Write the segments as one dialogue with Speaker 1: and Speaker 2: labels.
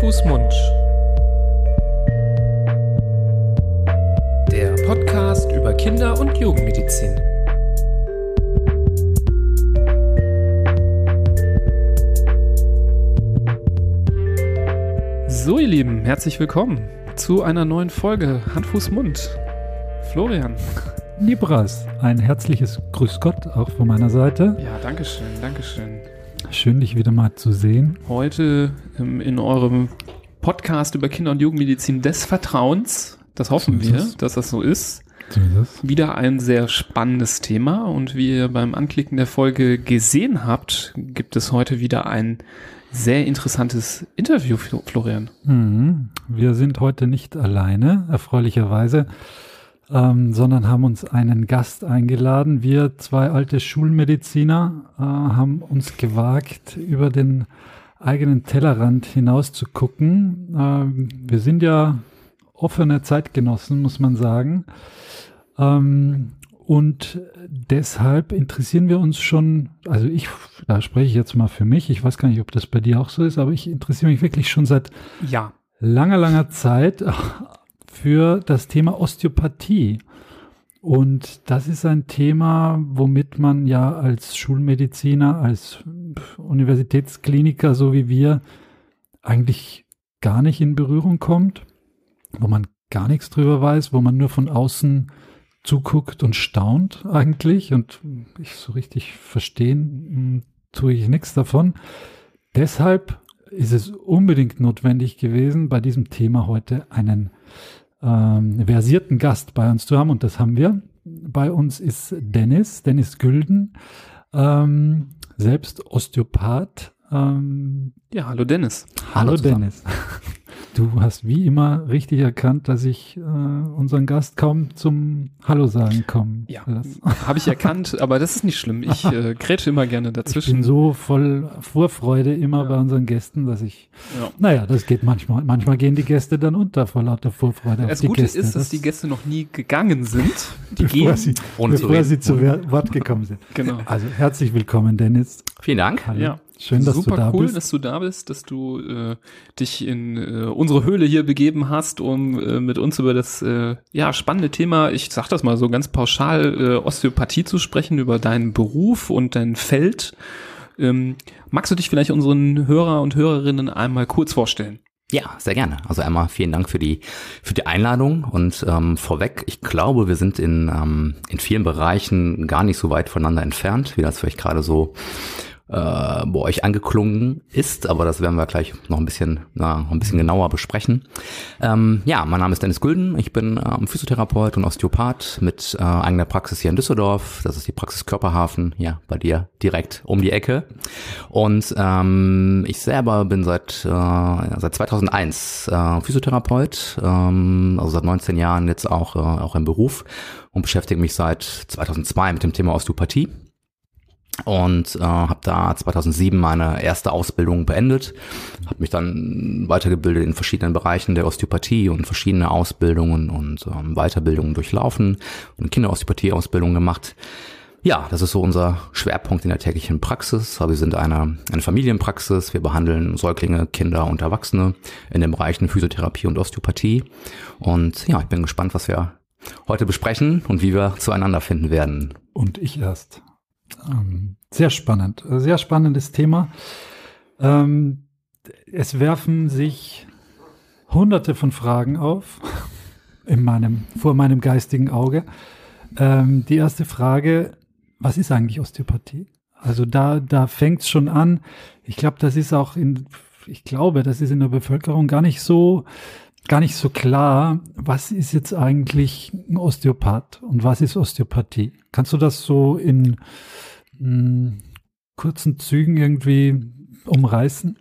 Speaker 1: Fuß, Mund. Der Podcast über Kinder- und Jugendmedizin. So, ihr Lieben, herzlich willkommen zu einer neuen Folge Hand, Fuß, Mund. Florian.
Speaker 2: Libras, ein herzliches Grüß Gott auch von meiner Seite.
Speaker 1: Ja, danke schön, danke schön.
Speaker 2: Schön, dich wieder mal zu sehen.
Speaker 1: Heute ähm, in eurem Podcast über Kinder- und Jugendmedizin des Vertrauens. Das hoffen
Speaker 2: So
Speaker 1: wir,
Speaker 2: es.
Speaker 1: dass das so ist.
Speaker 2: So ist.
Speaker 1: Wieder ein sehr spannendes Thema und wie ihr beim Anklicken der Folge gesehen habt, gibt es heute wieder ein sehr interessantes Interview, Flo- Florian.
Speaker 2: Mhm. Wir sind heute nicht alleine, erfreulicherweise, ähm, sondern haben uns einen Gast eingeladen. Wir zwei alte Schulmediziner äh, haben uns gewagt, über den eigenen Tellerrand hinaus zu gucken. Ähm, wir sind ja offene Zeitgenossen, muss man sagen. Ähm, und deshalb interessieren wir uns schon, also ich, da spreche ich jetzt mal für mich, ich weiß gar nicht, ob das bei dir auch so ist, aber ich interessiere mich wirklich schon seit
Speaker 1: Ja.
Speaker 2: langer, langer Zeit für das Thema Osteopathie. Und das ist ein Thema, womit man ja als Schulmediziner, als Universitätskliniker, so wie wir, eigentlich gar nicht in Berührung kommt, wo man gar nichts drüber weiß, wo man nur von außen zuguckt und staunt eigentlich und ich so richtig verstehen mh, tue ich nichts davon. Deshalb ist es unbedingt notwendig gewesen, bei diesem Thema heute einen ähm, versierten Gast bei uns zu haben und das haben wir. Bei uns ist Dennis, Dennis Gülden, ähm, selbst Osteopath. Ähm,
Speaker 1: Ja, hallo Dennis.
Speaker 2: hallo
Speaker 3: zusammen.
Speaker 2: Dennis. Du hast wie immer richtig erkannt, dass ich äh, unseren Gast kaum zum Hallo sagen kommen
Speaker 1: Ja, habe ich erkannt, aber das ist nicht schlimm. Ich äh, grätsche immer gerne
Speaker 2: Ich
Speaker 1: dazwischen.
Speaker 2: bin so voll Vorfreude immer
Speaker 1: Ja.
Speaker 2: bei unseren Gästen, dass ich,
Speaker 1: ja.
Speaker 2: naja, das geht manchmal. Manchmal gehen die Gäste dann unter vor lauter Vorfreude
Speaker 1: Das
Speaker 2: auf die
Speaker 1: Gute
Speaker 2: Gäste.
Speaker 1: ist, dass
Speaker 2: Das-
Speaker 1: die Gäste noch nie gegangen sind. Die
Speaker 2: bevor
Speaker 1: gehen.
Speaker 2: sie,
Speaker 3: ohne zu
Speaker 2: bevor
Speaker 3: reden.
Speaker 2: sie zu Wort gekommen sind.
Speaker 1: Genau.
Speaker 2: Also herzlich willkommen, Dennis.
Speaker 3: Vielen Dank.
Speaker 2: Hallo.
Speaker 1: Ja.
Speaker 2: Schön, dass
Speaker 1: Super
Speaker 2: du da
Speaker 1: cool,
Speaker 2: bist.
Speaker 1: dass du da bist, dass du äh, dich in äh, unsere Höhle hier begeben hast, um äh, mit uns über das äh, ja spannende Thema, ich sag das mal so ganz pauschal, äh, Osteopathie zu sprechen, über deinen Beruf und dein Feld. Ähm, magst du dich vielleicht unseren Hörer und Hörerinnen einmal kurz vorstellen?
Speaker 3: Ja, sehr gerne. Also einmal vielen Dank für die für die Einladung und ähm, vorweg, ich glaube, wir sind in ähm, in vielen Bereichen gar nicht so weit voneinander entfernt, wie das vielleicht gerade so äh, bei euch angeklungen ist, aber das werden wir gleich noch ein bisschen, na, ein bisschen genauer besprechen. Ähm, ja, mein Name ist Dennis Gülden, ich bin ähm, Physiotherapeut und Osteopath mit äh, eigener Praxis hier in Düsseldorf. Das ist die Praxis Körperhafen, ja, bei dir direkt um die Ecke. Und ähm, ich selber bin seit, äh, seit 2001 äh, Physiotherapeut, ähm, also seit 19 Jahren jetzt auch, äh, auch im Beruf und beschäftige mich seit 2002 mit dem Thema Osteopathie und äh, habe da 2007 meine erste Ausbildung beendet, habe mich dann weitergebildet in verschiedenen Bereichen der Osteopathie und verschiedene Ausbildungen und ähm, Weiterbildungen durchlaufen und Kinderosteopathie-Ausbildung gemacht. Ja, das ist so unser Schwerpunkt in der täglichen Praxis. Wir sind eine, eine Familienpraxis. Wir behandeln Säuglinge, Kinder und Erwachsene in den Bereichen Physiotherapie und Osteopathie. Und ja, ich bin gespannt, was wir heute besprechen und wie wir zueinander finden werden.
Speaker 2: Und ich erst. Ähm, sehr spannend. Äh, Sehr spannendes Thema. Ähm, es werfen sich hunderte von Fragen auf in meinem, vor meinem geistigen Auge. Ähm, die erste Frage, was ist eigentlich Osteopathie? Also da, da fängt es schon an. Ich glaube, das ist auch in, ich glaube, das ist in der Bevölkerung gar nicht so, gar nicht so klar. Was ist jetzt eigentlich ein Osteopath und was ist Osteopathie? Kannst du das so in mh, kurzen Zügen irgendwie umreißen?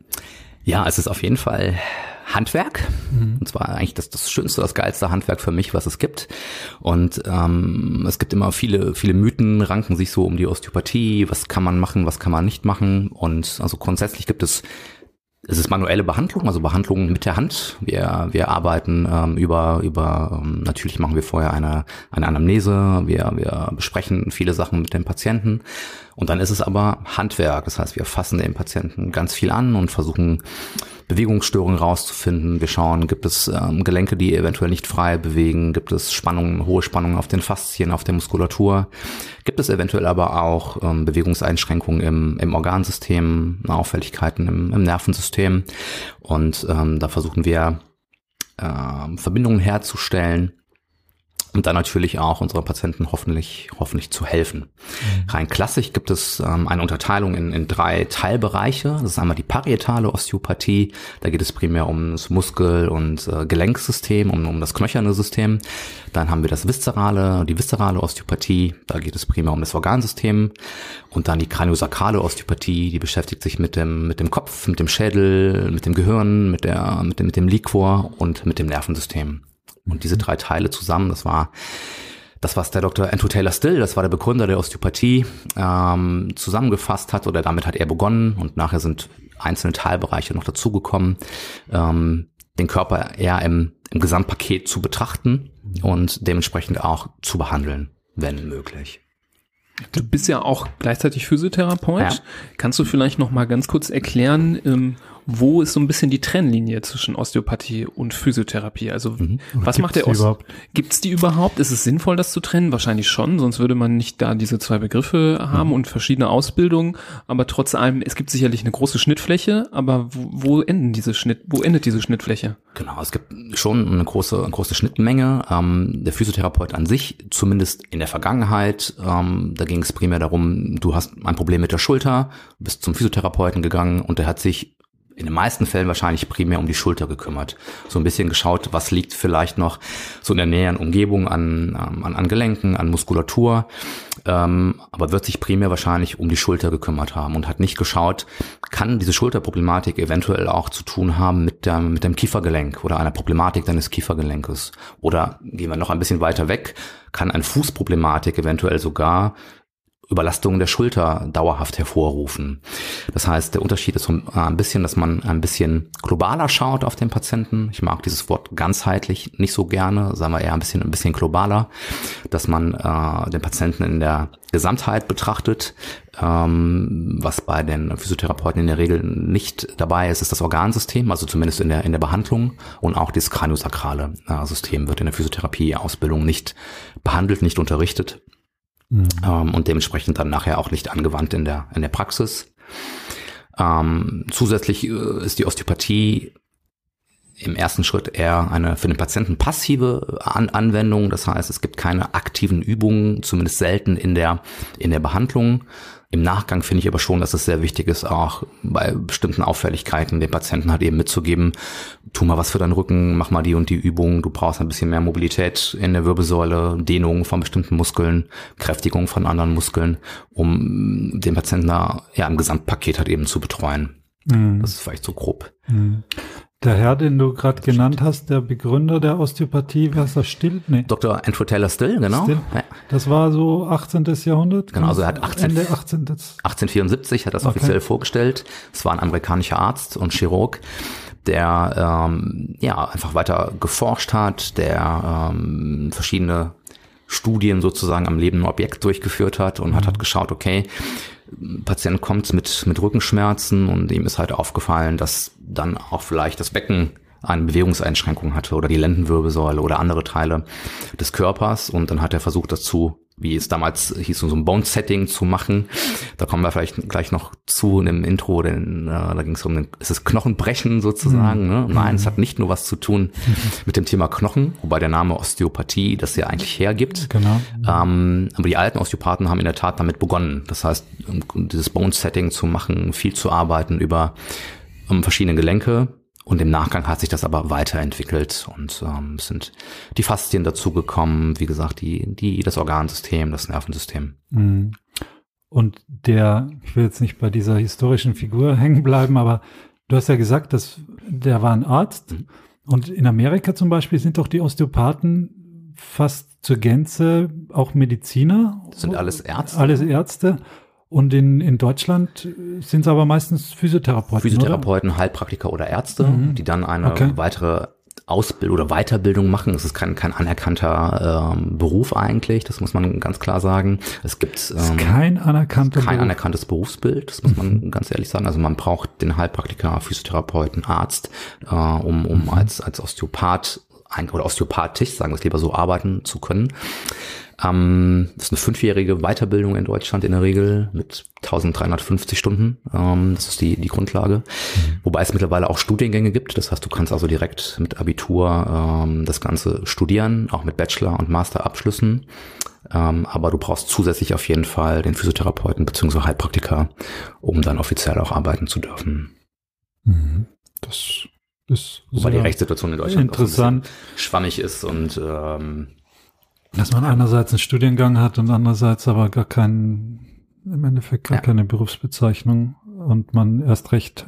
Speaker 3: Ja, es ist auf jeden Fall Handwerk.
Speaker 2: Mhm.
Speaker 3: Und zwar eigentlich das, das schönste, das geilste Handwerk für mich, was es gibt. Und ähm, es gibt immer viele, viele Mythen, ranken sich so um die Osteopathie. Was kann man machen, was kann man nicht machen? Und also grundsätzlich gibt es es ist manuelle Behandlung, also Behandlung mit der Hand. Wir, wir arbeiten ähm, über, über ähm, natürlich machen wir vorher eine, eine Anamnese, wir, wir besprechen viele Sachen mit dem Patienten und dann ist es aber Handwerk. Das heißt, wir fassen den Patienten ganz viel an und versuchen Bewegungsstörungen rauszufinden. Wir schauen, gibt es ähm, Gelenke, die eventuell nicht frei bewegen, gibt es Spannungen, hohe Spannungen auf den Faszien, auf der Muskulatur, gibt es eventuell aber auch ähm, Bewegungseinschränkungen im, im Organsystem, Auffälligkeiten im, im Nervensystem. Und ähm, da versuchen wir äh, Verbindungen herzustellen und dann natürlich auch unseren Patienten hoffentlich, hoffentlich zu helfen. Mhm. Rein klassisch gibt es ähm, eine Unterteilung in, in drei Teilbereiche. Das ist einmal die parietale Osteopathie. Da geht es primär um das Muskel- und äh, Gelenksystem, um, um das knöcherne System. Dann haben wir das viszerale, die viszerale Osteopathie. Da geht es primär um das Organsystem. Und dann die kraniosakrale Osteopathie, die beschäftigt sich mit dem, mit dem Kopf, mit dem Schädel, mit dem Gehirn, mit der, mit dem, mit dem Liquor und mit dem Nervensystem. Und diese drei Teile zusammen, das war das, was der Dr. Andrew Taylor Still, das war der Begründer der Osteopathie, ähm, zusammengefasst hat oder damit hat er begonnen und nachher sind einzelne Teilbereiche noch dazugekommen, ähm, den Körper eher im, im Gesamtpaket zu betrachten und dementsprechend auch zu behandeln, wenn möglich.
Speaker 1: Du bist ja auch gleichzeitig Physiotherapeut. Ja. Kannst du vielleicht noch mal ganz kurz erklären, ähm, wo ist so ein bisschen die Trennlinie zwischen Osteopathie und Physiotherapie? Also mhm. was macht der Osteopath? Gibt es die überhaupt? Ist es sinnvoll, das zu trennen? Wahrscheinlich schon, sonst würde man nicht da diese zwei Begriffe haben mhm. und verschiedene Ausbildungen. Aber trotz allem, es gibt sicherlich eine große Schnittfläche, aber wo, wo enden diese Schnitt, wo endet diese Schnittfläche?
Speaker 3: Genau, es gibt schon eine große, eine große Schnittmenge. Ähm, der Physiotherapeut an sich, zumindest in der Vergangenheit, ähm, da ging es primär darum, du hast ein Problem mit der Schulter, bist zum Physiotherapeuten gegangen und der hat sich in den meisten Fällen wahrscheinlich primär um die Schulter gekümmert. So ein bisschen geschaut, was liegt vielleicht noch so in der näheren Umgebung an, ähm, an, an Gelenken, an Muskulatur, ähm, aber wird sich primär wahrscheinlich um die Schulter gekümmert haben und hat nicht geschaut, kann diese Schulterproblematik eventuell auch zu tun haben mit, der, mit dem Kiefergelenk oder einer Problematik deines Kiefergelenkes. Oder gehen wir noch ein bisschen weiter weg, kann eine Fußproblematik eventuell sogar Überlastungen der Schulter dauerhaft hervorrufen. Das heißt, der Unterschied ist so ein bisschen, dass man ein bisschen globaler schaut auf den Patienten. Ich mag dieses Wort ganzheitlich nicht so gerne, sagen wir eher ein bisschen, ein bisschen globaler, dass man äh, den Patienten in der Gesamtheit betrachtet. Ähm, was bei den Physiotherapeuten in der Regel nicht dabei ist, ist das Organsystem, also zumindest in der, in der Behandlung und auch das kraniosakrale äh, System wird in der Physiotherapie-Ausbildung nicht behandelt, nicht unterrichtet. Mhm. Ähm, und dementsprechend dann nachher auch nicht angewandt in der, in der Praxis. Ähm, zusätzlich äh, ist die Osteopathie im ersten Schritt eher eine für den Patienten passive An Anwendung. Das heißt, es gibt keine aktiven Übungen, zumindest selten in der, in der Behandlung, im Nachgang finde ich aber schon, dass es sehr wichtig ist, auch bei bestimmten Auffälligkeiten den Patienten halt eben mitzugeben, tu mal was für deinen Rücken, mach mal die und die Übung, du brauchst ein bisschen mehr Mobilität in der Wirbelsäule, Dehnung von bestimmten Muskeln, Kräftigung von anderen Muskeln, um den Patienten da ja im Gesamtpaket halt eben zu betreuen. Mhm. Das ist vielleicht so grob. Mhm.
Speaker 2: Der Herr, den du gerade genannt hast, der Begründer der Osteopathie, was er Still?
Speaker 3: Nee. Dr. Andrew Taylor Still, genau. Still.
Speaker 2: Ja. Das war so 18. Jahrhundert?
Speaker 3: Genau, also er hat 18, Ende 18. 1874 hat das okay. offiziell vorgestellt. Es war ein amerikanischer Arzt und Chirurg, der ähm, ja einfach weiter geforscht hat, der ähm, verschiedene Studien sozusagen am lebenden Objekt durchgeführt hat und mhm. hat, hat geschaut, okay, Patient kommt mit, mit Rückenschmerzen und ihm ist halt aufgefallen, dass dann auch vielleicht das Becken eine Bewegungseinschränkung hatte oder die Lendenwirbelsäule oder andere Teile des Körpers. Und dann hat er versucht, das zu wie es damals hieß, so ein Bone-Setting zu machen. Da kommen wir vielleicht gleich noch zu in dem Intro, denn äh, da ging es um, den, ist es Knochenbrechen sozusagen. Mhm. Ne? Nein, es hat nicht nur was zu tun mit dem Thema Knochen, wobei der Name Osteopathie das ja eigentlich hergibt. Genau. Ähm, aber die alten Osteopathen haben in der Tat damit begonnen. Das heißt, dieses Bone-Setting zu machen, viel zu arbeiten über um, verschiedene Gelenke, und im Nachgang hat sich das aber weiterentwickelt und ähm, sind die Faszien dazugekommen, wie gesagt, die, die, das Organsystem, das Nervensystem. Mhm.
Speaker 2: Und der, ich will jetzt nicht bei dieser historischen Figur hängen bleiben, aber du hast ja gesagt, dass der war ein Arzt. Mhm. Und in Amerika zum Beispiel sind doch die Osteopathen fast zur Gänze auch Mediziner.
Speaker 3: Das sind alles Ärzte.
Speaker 2: Alles Ärzte. Und in, in Deutschland sind es aber meistens Physiotherapeuten.
Speaker 3: Physiotherapeuten, oder? Heilpraktiker oder Ärzte, mhm. die dann eine okay. weitere Ausbildung oder Weiterbildung machen. Es ist kein, kein anerkannter ähm, Beruf eigentlich, das muss man ganz klar sagen. Es gibt
Speaker 2: ähm, kein, anerkannter
Speaker 3: kein anerkanntes Berufsbild, das muss man mhm. ganz ehrlich sagen. Also man braucht den Heilpraktiker, Physiotherapeuten, Arzt, äh, um, um mhm. als, als Osteopath oder osteopathisch, sagen wir es lieber so, arbeiten zu können. Ähm, das ist eine fünfjährige Weiterbildung in Deutschland in der Regel mit 1350 Stunden. Ähm, das ist die, die Grundlage. Mhm. Wobei es mittlerweile auch Studiengänge gibt. Das heißt, du kannst also direkt mit Abitur ähm, das Ganze studieren, auch mit Bachelor- und Masterabschlüssen. Ähm, aber du brauchst zusätzlich auf jeden Fall den Physiotherapeuten bzw. Heilpraktiker, um dann offiziell auch arbeiten zu dürfen.
Speaker 2: Mhm. Das ist
Speaker 3: Wobei die Rechtssituation in Deutschland
Speaker 2: interessant.
Speaker 3: schwammig ist und ähm,
Speaker 2: dass man einerseits einen Studiengang hat und andererseits aber gar keinen, im Endeffekt gar ja. keine Berufsbezeichnung und man erst recht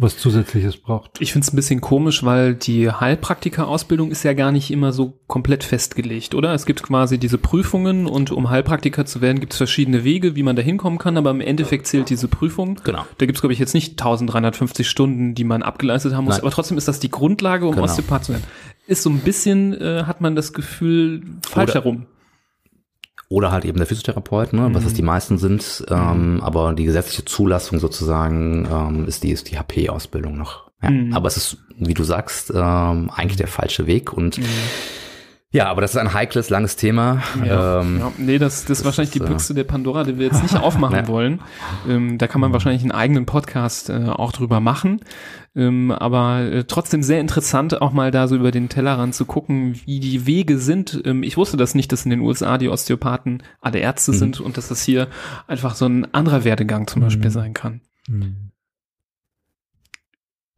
Speaker 2: was Zusätzliches braucht.
Speaker 1: Ich finde es ein bisschen komisch, weil die Heilpraktiker-Ausbildung ist ja gar nicht immer so komplett festgelegt, oder? Es gibt quasi diese Prüfungen und um Heilpraktiker zu werden, gibt es verschiedene Wege, wie man da hinkommen kann, aber im Endeffekt zählt diese Prüfung.
Speaker 3: Genau.
Speaker 1: Da gibt es, glaube ich, jetzt nicht 1350 Stunden, die man abgeleistet haben muss, Nein. aber trotzdem ist das die Grundlage, um genau. Osteopath zu werden. Ist so ein bisschen, äh, hat man das Gefühl, falsch oder, herum.
Speaker 3: Oder halt eben der Physiotherapeut, ne, mhm. was es die meisten sind. Ähm, mhm. Aber die gesetzliche Zulassung sozusagen ähm, ist die, ist die HP-Ausbildung noch. Ja. Mhm. Aber es ist, wie du sagst, ähm, eigentlich der falsche Weg und mhm. Ja, aber das ist ein heikles, langes Thema.
Speaker 1: Ja, ähm, ja. Nee, das, das ist wahrscheinlich die Büchse der Pandora, die wir jetzt nicht aufmachen ja. wollen. Ähm, da kann man wahrscheinlich einen eigenen Podcast äh, auch drüber machen. Ähm, aber äh, trotzdem sehr interessant, auch mal da so über den Tellerrand zu gucken, wie die Wege sind. Ähm, ich wusste das nicht, dass in den USA die Osteopathen alle Ärzte mhm. sind und dass das hier einfach so ein anderer Werdegang zum Beispiel mhm. sein kann. Mhm.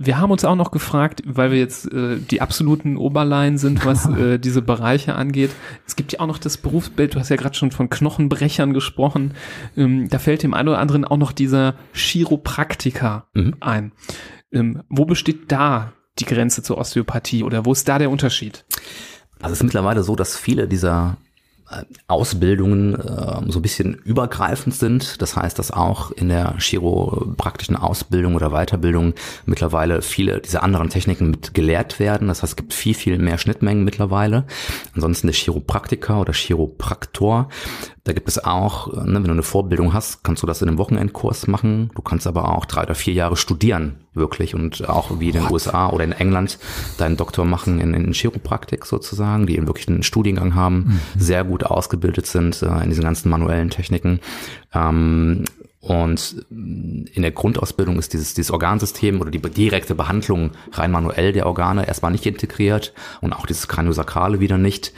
Speaker 1: Wir haben uns auch noch gefragt, weil wir jetzt äh, die absoluten Oberleien sind, was äh, diese Bereiche angeht. Es gibt ja auch noch das Berufsbild, du hast ja gerade schon von Knochenbrechern gesprochen. Ähm, da fällt dem einen oder anderen auch noch dieser Chiropraktiker mhm. ein. Ähm, wo besteht da die Grenze zur Osteopathie oder wo ist da der Unterschied?
Speaker 3: Also es ist mittlerweile so, dass viele dieser Ausbildungen äh, so ein bisschen übergreifend sind. Das heißt, dass auch in der chiropraktischen Ausbildung oder Weiterbildung mittlerweile viele dieser anderen Techniken mit gelehrt werden. Das heißt, es gibt viel, viel mehr Schnittmengen mittlerweile. Ansonsten der Chiropraktiker oder Chiropraktor da gibt es auch, ne, wenn du eine Vorbildung hast, kannst du das in einem Wochenendkurs machen. Du kannst aber auch drei oder vier Jahre studieren, wirklich. Und auch wie in den What? USA oder in England deinen Doktor machen in, in Chiropraktik sozusagen, die wirklich einen Studiengang haben, mhm. sehr gut ausgebildet sind äh, in diesen ganzen manuellen Techniken. Ähm, und in der Grundausbildung ist dieses, dieses Organsystem oder die direkte Behandlung rein manuell der Organe erstmal nicht integriert und auch dieses Kraniosakrale wieder nicht.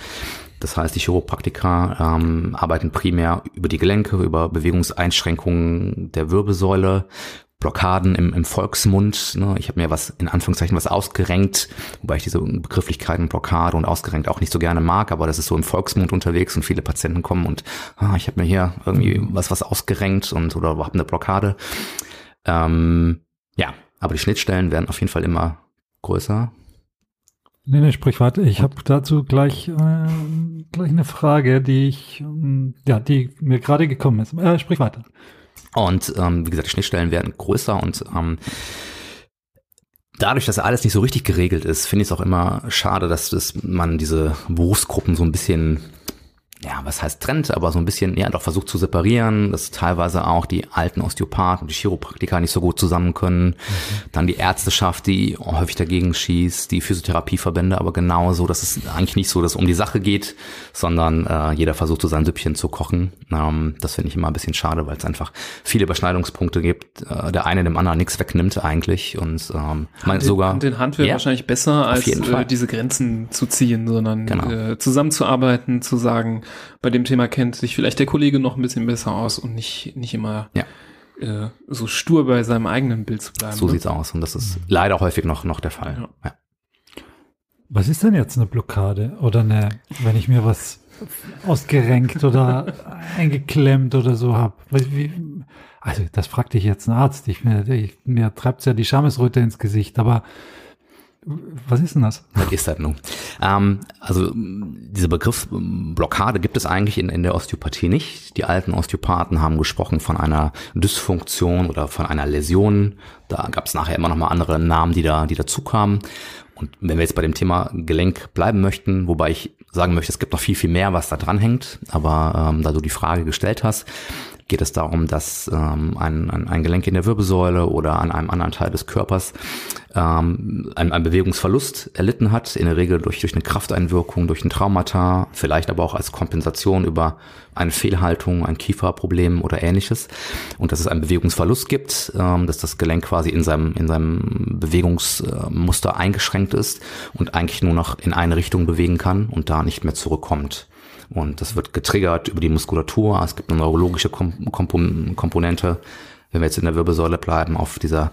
Speaker 3: Das heißt, die Chiropraktiker ähm, arbeiten primär über die Gelenke, über Bewegungseinschränkungen der Wirbelsäule, Blockaden im, im Volksmund. Ne? Ich habe mir was in Anführungszeichen was ausgerenkt, wobei ich diese Begrifflichkeiten Blockade und ausgerenkt auch nicht so gerne mag, aber das ist so im Volksmund unterwegs und viele Patienten kommen und ah, ich habe mir hier irgendwie was was ausgerenkt und oder habe eine Blockade. Ähm, ja, aber die Schnittstellen werden auf jeden Fall immer größer
Speaker 2: Nee, nee, sprich weiter. Ich habe dazu gleich, äh, gleich eine Frage, die ich, ähm, ja, die mir gerade gekommen ist. Äh, sprich weiter.
Speaker 3: Und ähm, wie gesagt, die Schnittstellen werden größer und ähm, dadurch, dass alles nicht so richtig geregelt ist, finde ich es auch immer schade, dass das, man diese Berufsgruppen so ein bisschen ja, was heißt Trend, aber so ein bisschen, ja, doch versucht zu separieren, dass teilweise auch die alten Osteopathen und die Chiropraktiker nicht so gut zusammen können. Mhm. Dann die Ärzteschaft, die häufig dagegen schießt, die Physiotherapieverbände, aber genauso, dass es eigentlich nicht so, dass es um die Sache geht, sondern äh, jeder versucht so sein Süppchen zu kochen. Ähm, das finde ich immer ein bisschen schade, weil es einfach viele Überschneidungspunkte gibt. Äh, der eine dem anderen nichts wegnimmt eigentlich und ähm, man sogar
Speaker 1: Hand in Hand wäre ja, wahrscheinlich besser, als äh, diese Grenzen zu ziehen, sondern genau. äh, zusammenzuarbeiten, zu sagen, bei dem Thema kennt sich vielleicht der Kollege noch ein bisschen besser aus und nicht, nicht immer
Speaker 3: ja.
Speaker 1: äh, so stur bei seinem eigenen Bild zu bleiben.
Speaker 3: So ne? sieht's aus und das ist leider häufig noch, noch der Fall. Ja. ja.
Speaker 2: Was ist denn jetzt eine Blockade oder eine, wenn ich mir was ausgerenkt oder eingeklemmt oder so habe? Also das fragte ich jetzt einen Arzt. Ich, mir, ich, mir treibt's ja die Schamesröte ins Gesicht, aber Was ist denn das?
Speaker 3: Was ist das nun? Ähm, also dieser Begriff Blockade gibt es eigentlich in, in der Osteopathie nicht. Die alten Osteopathen haben gesprochen von einer Dysfunktion oder von einer Läsion. Da gab es nachher immer noch mal andere Namen, die da, die dazu kamen. Und wenn wir jetzt bei dem Thema Gelenk bleiben möchten, wobei ich sagen möchte, es gibt noch viel, viel mehr, was da dran hängt, aber ähm, da du die Frage gestellt hast, geht es darum, dass ähm, ein, ein Gelenk in der Wirbelsäule oder an einem anderen Teil des Körpers ähm, einen, einen Bewegungsverlust erlitten hat, in der Regel durch, durch eine Krafteinwirkung, durch ein Traumata, vielleicht aber auch als Kompensation über eine Fehlhaltung, ein Kieferproblem oder ähnliches. Und dass es einen Bewegungsverlust gibt, ähm, dass das Gelenk quasi in seinem, in seinem Bewegungsmuster eingeschränkt ist und eigentlich nur noch in eine Richtung bewegen kann und da nicht mehr zurückkommt. Und das wird getriggert über die Muskulatur. Es gibt eine neurologische Komponente. Wenn wir jetzt in der Wirbelsäule bleiben, auf dieser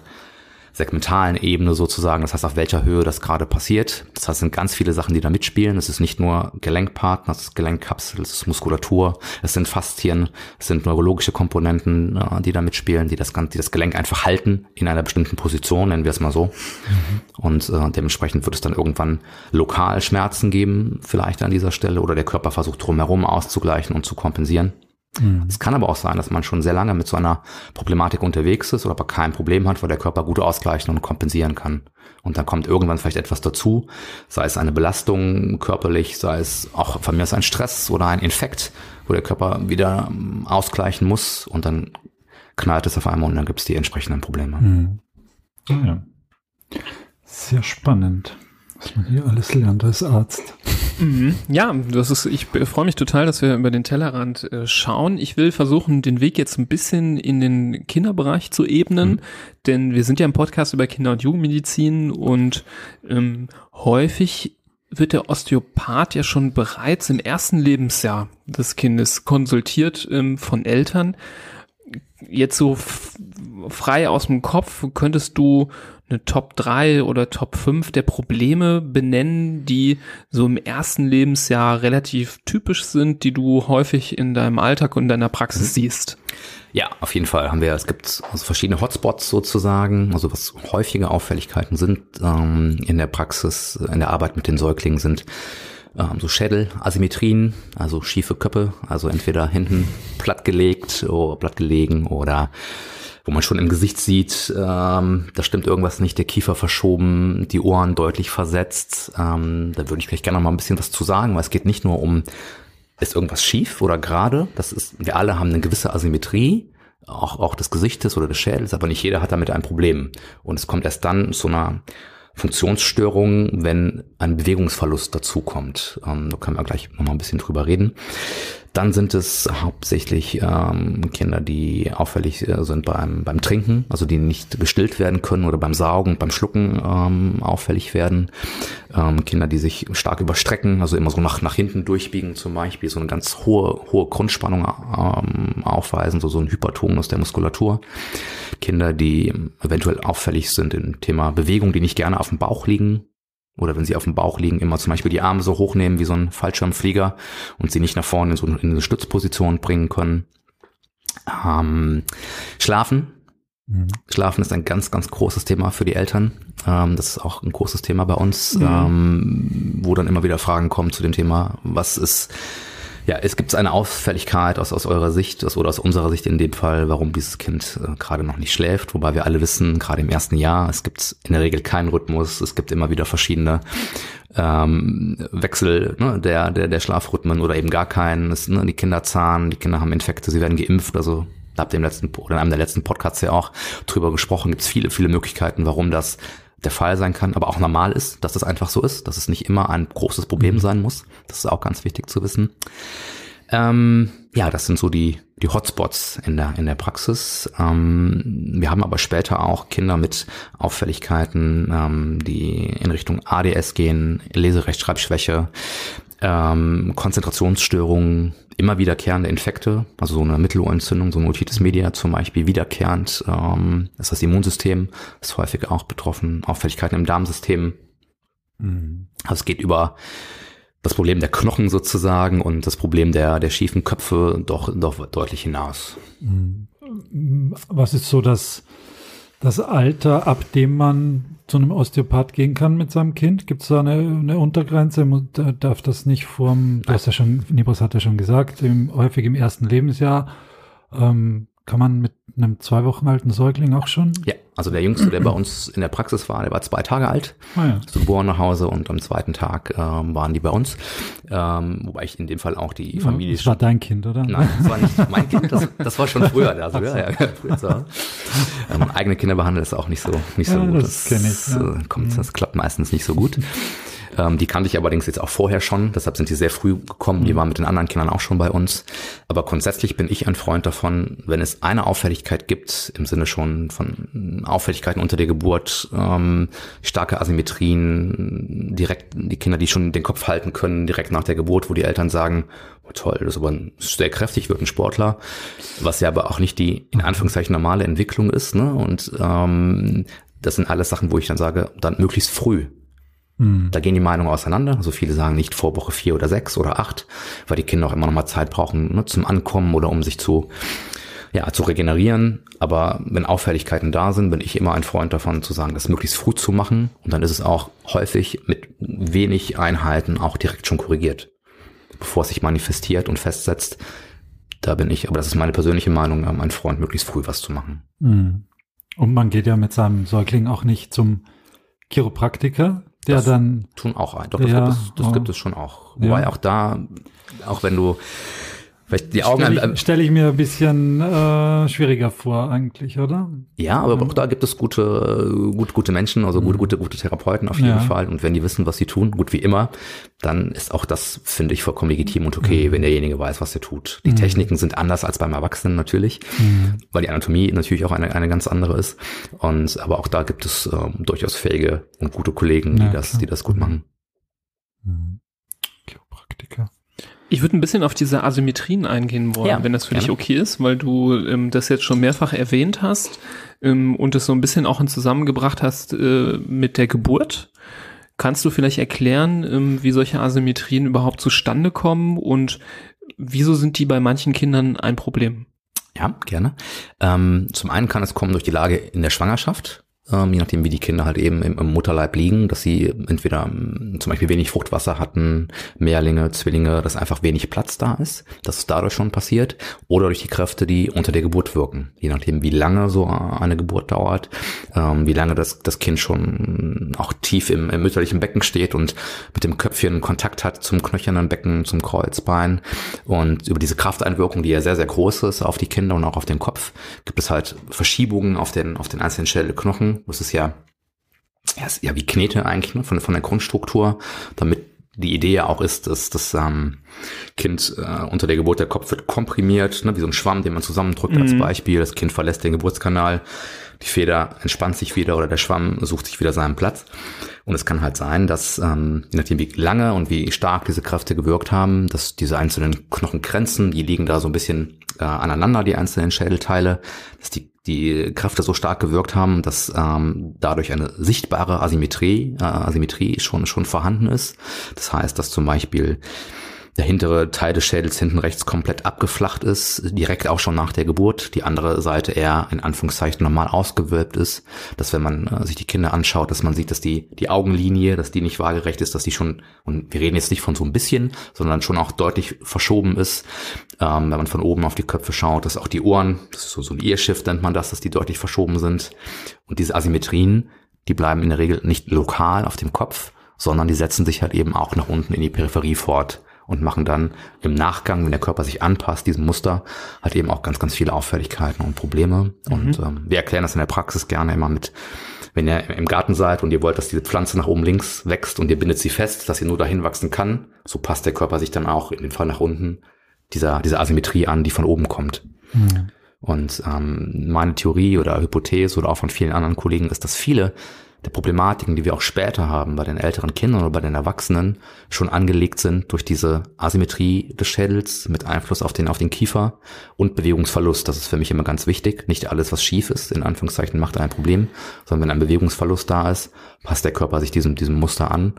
Speaker 3: segmentalen Ebene sozusagen, das heißt auf welcher Höhe das gerade passiert. Das heißt, es sind ganz viele Sachen, die da mitspielen. Es ist nicht nur Gelenkpartner, es ist Gelenkkapsel, es ist Muskulatur, es sind Faszien, es sind neurologische Komponenten, äh, die da mitspielen, die das, die das Gelenk einfach halten in einer bestimmten Position, nennen wir es mal so. Mhm. Und äh, dementsprechend wird es dann irgendwann lokal Schmerzen geben, vielleicht an dieser Stelle, oder der Körper versucht drumherum auszugleichen und zu kompensieren. Mhm. Es kann aber auch sein, dass man schon sehr lange mit so einer Problematik unterwegs ist oder aber kein Problem hat, weil der Körper gut ausgleichen und kompensieren kann. Und dann kommt irgendwann vielleicht etwas dazu, sei es eine Belastung körperlich, sei es auch von mir aus ein Stress oder ein Infekt, wo der Körper wieder ähm, ausgleichen muss und dann knallt es auf einmal und dann gibt es die entsprechenden Probleme. Mhm.
Speaker 2: Ja. Sehr spannend, was man hier alles lernt als Arzt.
Speaker 1: Mhm. Ja, das ist, ich freue mich total, dass wir über den Tellerrand äh, schauen. Ich will versuchen, den Weg jetzt ein bisschen in den Kinderbereich zu ebnen, mhm. denn wir sind ja im Podcast über Kinder- und Jugendmedizin und ähm, häufig wird der Osteopath ja schon bereits im ersten Lebensjahr des Kindes konsultiert ähm, von Eltern. Jetzt so frei aus dem Kopf könntest du eine Top 3 oder Top 5 der Probleme benennen, die so im ersten Lebensjahr relativ typisch sind, die du häufig in deinem Alltag und deiner Praxis siehst?
Speaker 3: Ja, auf jeden Fall haben wir, es gibt also verschiedene Hotspots sozusagen, also was häufige Auffälligkeiten sind ähm, in der Praxis, in der Arbeit mit den Säuglingen sind ähm, so Schädelasymmetrien, also schiefe Köpfe, also entweder hinten plattgelegt oder plattgelegen oder wo man schon im Gesicht sieht, ähm, da stimmt irgendwas nicht, der Kiefer verschoben, die Ohren deutlich versetzt. Ähm, da würde ich vielleicht gerne noch mal ein bisschen was zu sagen, weil es geht nicht nur um, ist irgendwas schief oder gerade, das ist, wir alle haben eine gewisse Asymmetrie, auch, auch des Gesichtes oder des Schädels, aber nicht jeder hat damit ein Problem. Und es kommt erst dann zu einer Funktionsstörung, wenn ein Bewegungsverlust dazukommt. Ähm, da können wir gleich noch mal ein bisschen drüber reden. Dann sind es hauptsächlich ähm, Kinder, die auffällig äh, sind beim, beim Trinken, also die nicht gestillt werden können oder beim Saugen, beim Schlucken ähm, auffällig werden. Ähm, Kinder, die sich stark überstrecken, also immer so nach, nach hinten durchbiegen zum Beispiel, so eine ganz hohe, hohe Grundspannung ähm, aufweisen, so, so ein Hypertonus der Muskulatur. Kinder, die eventuell auffällig sind im Thema Bewegung, die nicht gerne auf dem Bauch liegen, oder wenn sie auf dem Bauch liegen, immer zum Beispiel die Arme so hochnehmen wie so ein Fallschirmflieger und sie nicht nach vorne in so in eine Stützposition bringen können. Ähm, schlafen. Mhm. Schlafen ist ein ganz, ganz großes Thema für die Eltern. Ähm, das ist auch ein großes Thema bei uns, mhm. ähm, wo dann immer wieder Fragen kommen zu dem Thema, was ist ja, es gibt eine Auffälligkeit aus, aus eurer Sicht aus, oder aus unserer Sicht in dem Fall, warum dieses Kind äh, gerade noch nicht schläft, wobei wir alle wissen, gerade im ersten Jahr, es gibt in der Regel keinen Rhythmus, es gibt immer wieder verschiedene ähm, Wechsel ne, der, der, der Schlafrhythmen oder eben gar keinen. Es, ne, die Kinder zahnen, die Kinder haben Infekte, sie werden geimpft, also ihr im letzten oder in einem der letzten Podcasts ja auch drüber gesprochen, gibt es viele, viele Möglichkeiten, warum das der Fall sein kann, aber auch normal ist, dass es einfach so ist, dass es nicht immer ein großes Problem mhm. sein muss. Das ist auch ganz wichtig zu wissen. Ähm, ja, das sind so die, die Hotspots in der, in der Praxis. Ähm, wir haben aber später auch Kinder mit Auffälligkeiten, ähm, die in Richtung ADS gehen, Leserechtschreibschwäche, ähm, Konzentrationsstörungen, immer wiederkehrende Infekte, also so eine Mittelohrentzündung, so eine Otitis media zum Beispiel, wiederkehrend ähm, ist das Immunsystem, ist häufig auch betroffen, Auffälligkeiten im Darmsystem. Mhm. Also es geht über das Problem der Knochen sozusagen und das Problem der, der schiefen Köpfe doch, doch deutlich hinaus.
Speaker 2: Mhm. Was ist so das das Alter, ab dem man zu einem Osteopath gehen kann mit seinem Kind? Gibt es da eine, eine Untergrenze? Darf das nicht vorm, du hast ja schon, Nibos hat ja schon gesagt, im, häufig im ersten Lebensjahr ähm, kann man mit einem zwei Wochen alten Säugling auch schon?
Speaker 3: Ja, also der Jüngste, der bei uns in der Praxis war, der war zwei Tage alt, ah, ja. ist geboren nach Hause und am zweiten Tag ähm, waren die bei uns. Ähm, wobei ich in dem Fall auch die Familie.
Speaker 2: Das war dein Kind, oder?
Speaker 3: Nein, das war nicht mein Kind, das, das war schon früher. Also, ja, ja, früher so. ähm, eigene Kinder behandeln ist auch nicht so, nicht so ja, gut.
Speaker 2: Das, das, ich, ja.
Speaker 3: Äh, kommt, das klappt meistens nicht so gut. Ähm, die kannte ich allerdings jetzt auch vorher schon, deshalb sind die sehr früh gekommen. Die mhm. waren mit den anderen Kindern auch schon bei uns. Aber grundsätzlich bin ich ein Freund davon, wenn es eine Auffälligkeit gibt, im Sinne schon von Auffälligkeiten unter der Geburt, ähm, starke Asymmetrien, direkt die Kinder, die schon den Kopf halten können, direkt nach der Geburt, wo die Eltern sagen, oh toll, das ist aber sehr kräftig, wird ein Sportler, was ja aber auch nicht die in Anführungszeichen normale Entwicklung ist. Ne? Und ähm, das sind alles Sachen, wo ich dann sage, dann möglichst früh hm. Da gehen die Meinungen auseinander. Also viele sagen nicht vor Woche vier oder sechs oder acht, weil die Kinder auch immer noch mal Zeit brauchen ne, zum Ankommen oder um sich zu, ja, zu regenerieren. Aber wenn Auffälligkeiten da sind, bin ich immer ein Freund davon zu sagen, das möglichst früh zu machen. Und dann ist es auch häufig mit wenig Einheiten auch direkt schon korrigiert, bevor es sich manifestiert und festsetzt. Da bin ich, aber das ist meine persönliche Meinung, ein Freund, möglichst früh was zu machen.
Speaker 2: Hm. Und man geht ja mit seinem Säugling auch nicht zum Chiropraktiker, der
Speaker 3: das
Speaker 2: dann
Speaker 3: tun auch ein. Doch, das, ja, gibt, es, das oh. gibt es schon auch. Wobei ja. auch da, auch wenn du Vielleicht die Augen
Speaker 2: stelle ich, stell ich mir ein bisschen äh, schwieriger vor eigentlich, oder?
Speaker 3: Ja, aber auch da gibt es gute, gut, gute Menschen, also gute, mhm. gute, gute Therapeuten auf jeden ja. Fall. Und wenn die wissen, was sie tun, gut wie immer, dann ist auch das, finde ich, vollkommen legitim und okay, mhm. wenn derjenige weiß, was er tut. Die mhm. Techniken sind anders als beim Erwachsenen natürlich, mhm. weil die Anatomie natürlich auch eine, eine ganz andere ist. Und aber auch da gibt es ähm, durchaus fähige und gute Kollegen, die ja, das, die das gut machen.
Speaker 1: Ich würde ein bisschen auf diese Asymmetrien eingehen wollen, ja, wenn das für gerne. dich okay ist, weil du ähm, das jetzt schon mehrfach erwähnt hast ähm, und es so ein bisschen auch in zusammengebracht hast äh, mit der Geburt. Kannst du vielleicht erklären, ähm, wie solche Asymmetrien überhaupt zustande kommen und wieso sind die bei manchen Kindern ein Problem?
Speaker 3: Ja, gerne. Ähm, zum einen kann es kommen durch die Lage in der Schwangerschaft ähm, je nachdem wie die Kinder halt eben im, im Mutterleib liegen, dass sie entweder ähm, zum Beispiel wenig Fruchtwasser hatten, Mehrlinge, Zwillinge, dass einfach wenig Platz da ist, dass es dadurch schon passiert, oder durch die Kräfte, die unter der Geburt wirken, je nachdem wie lange so eine Geburt dauert, ähm, wie lange das, das Kind schon auch tief im, im mütterlichen Becken steht und mit dem Köpfchen Kontakt hat zum knöchernen Becken, zum Kreuzbein. Und über diese Krafteinwirkung, die ja sehr, sehr groß ist auf die Kinder und auch auf den Kopf, gibt es halt Verschiebungen auf den, auf den einzelnen Schädelknochen, das ist ja, ja, ist ja wie Knete eigentlich ne, von, von der Grundstruktur, damit die Idee ja auch ist, dass das ähm, Kind äh, unter der Geburt der Kopf wird komprimiert, ne, wie so ein Schwamm, den man zusammendrückt mhm. als Beispiel. Das Kind verlässt den Geburtskanal, die Feder entspannt sich wieder oder der Schwamm sucht sich wieder seinen Platz. Und es kann halt sein, dass, ähm, je nachdem wie lange und wie stark diese Kräfte gewirkt haben, dass diese einzelnen Knochenkränzen, die liegen da so ein bisschen äh, aneinander, die einzelnen Schädelteile, dass die die Kräfte so stark gewirkt haben, dass ähm, dadurch eine sichtbare Asymmetrie, äh, Asymmetrie schon, schon vorhanden ist. Das heißt, dass zum Beispiel der hintere Teil des Schädels hinten rechts komplett abgeflacht ist, direkt auch schon nach der Geburt, die andere Seite eher in Anführungszeichen normal ausgewölbt ist, dass wenn man äh, sich die Kinder anschaut, dass man sieht, dass die, die Augenlinie, dass die nicht waagerecht ist, dass die schon, und wir reden jetzt nicht von so ein bisschen, sondern schon auch deutlich verschoben ist, ähm, wenn man von oben auf die Köpfe schaut, dass auch die Ohren, das ist so, so ein Earshift nennt man das, dass die deutlich verschoben sind. Und diese Asymmetrien, die bleiben in der Regel nicht lokal auf dem Kopf, sondern die setzen sich halt eben auch nach unten in die Peripherie fort und machen dann im Nachgang, wenn der Körper sich anpasst, diesem Muster, halt eben auch ganz, ganz viele Auffälligkeiten und Probleme. Mhm. Und ähm, wir erklären das in der Praxis gerne immer mit, wenn ihr im Garten seid und ihr wollt, dass diese Pflanze nach oben links wächst und ihr bindet sie fest, dass sie nur dahin wachsen kann, so passt der Körper sich dann auch in dem Fall nach unten dieser, dieser Asymmetrie an, die von oben kommt. Mhm. Und ähm, meine Theorie oder Hypothese oder auch von vielen anderen Kollegen ist, dass viele der Problematiken, die wir auch später haben bei den älteren Kindern oder bei den Erwachsenen, schon angelegt sind durch diese Asymmetrie des Schädels mit Einfluss auf den, auf den Kiefer und Bewegungsverlust. Das ist für mich immer ganz wichtig. Nicht alles, was schief ist, in Anführungszeichen, macht ein Problem, sondern wenn ein Bewegungsverlust da ist, passt der Körper sich diesem, diesem Muster an,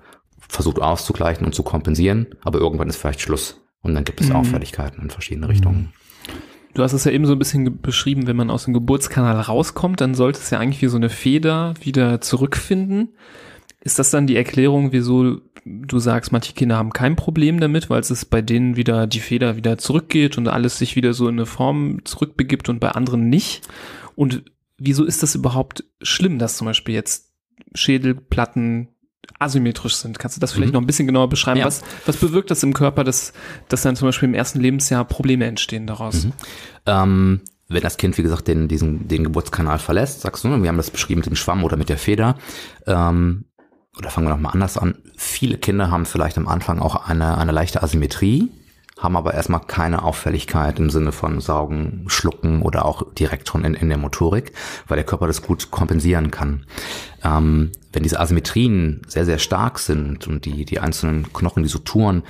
Speaker 3: versucht auszugleichen und zu kompensieren, aber irgendwann ist vielleicht Schluss. Und dann gibt es mhm. Auffälligkeiten in verschiedene Richtungen.
Speaker 1: Du hast es ja eben so ein bisschen beschrieben, wenn man aus dem Geburtskanal rauskommt, dann sollte es ja eigentlich wie so eine Feder wieder zurückfinden. Ist das dann die Erklärung, wieso du sagst, manche Kinder haben kein Problem damit, weil es bei denen wieder die Feder wieder zurückgeht und alles sich wieder so in eine Form zurückbegibt und bei anderen nicht? Und wieso ist das überhaupt schlimm, dass zum Beispiel jetzt Schädelplatten asymmetrisch sind. Kannst du das vielleicht mhm. noch ein bisschen genauer beschreiben? Ja. Was, was bewirkt das im Körper, dass, dass dann zum Beispiel im ersten Lebensjahr Probleme entstehen daraus? Mhm.
Speaker 3: Ähm, wenn das Kind, wie gesagt, den, diesen, den Geburtskanal verlässt, sagst du, ne, wir haben das beschrieben mit dem Schwamm oder mit der Feder, ähm, oder fangen wir nochmal anders an. Viele Kinder haben vielleicht am Anfang auch eine, eine leichte Asymmetrie, haben aber erstmal keine Auffälligkeit im Sinne von Saugen, Schlucken oder auch direkt schon in, in der Motorik, weil der Körper das gut kompensieren kann. Ähm, wenn diese Asymmetrien sehr, sehr stark sind und die, die einzelnen Knochen, die Suturen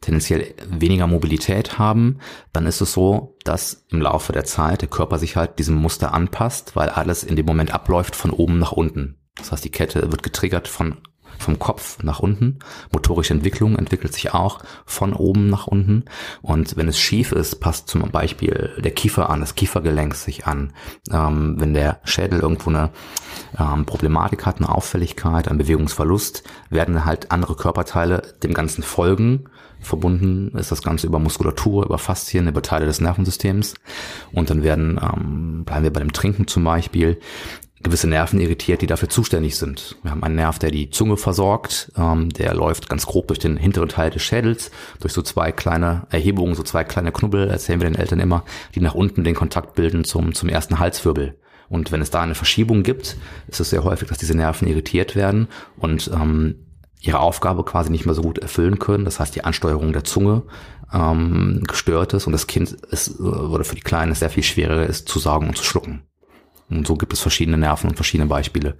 Speaker 3: tendenziell weniger Mobilität haben, dann ist es so, dass im Laufe der Zeit der Körper sich halt diesem Muster anpasst, weil alles in dem Moment abläuft von oben nach unten. Das heißt, die Kette wird getriggert von vom Kopf nach unten. Motorische Entwicklung entwickelt sich auch von oben nach unten. Und wenn es schief ist, passt zum Beispiel der Kiefer an, das Kiefergelenk sich an. Ähm, wenn der Schädel irgendwo eine ähm, Problematik hat, eine Auffälligkeit, einen Bewegungsverlust, werden halt andere Körperteile dem Ganzen folgen. Verbunden ist das Ganze über Muskulatur, über Faszien, über Teile des Nervensystems. Und dann werden, ähm, bleiben wir bei dem Trinken zum Beispiel, gewisse Nerven irritiert, die dafür zuständig sind. Wir haben einen Nerv, der die Zunge versorgt, ähm, der läuft ganz grob durch den hinteren Teil des Schädels, durch so zwei kleine Erhebungen, so zwei kleine Knubbel, erzählen wir den Eltern immer, die nach unten den Kontakt bilden zum, zum ersten Halswirbel. Und wenn es da eine Verschiebung gibt, ist es sehr häufig, dass diese Nerven irritiert werden und ähm, ihre Aufgabe quasi nicht mehr so gut erfüllen können. Das heißt, die Ansteuerung der Zunge ähm, gestört ist und das Kind ist, oder für die Kleinen sehr viel schwerer ist, zu saugen und zu schlucken. Und so gibt es verschiedene Nerven und verschiedene Beispiele,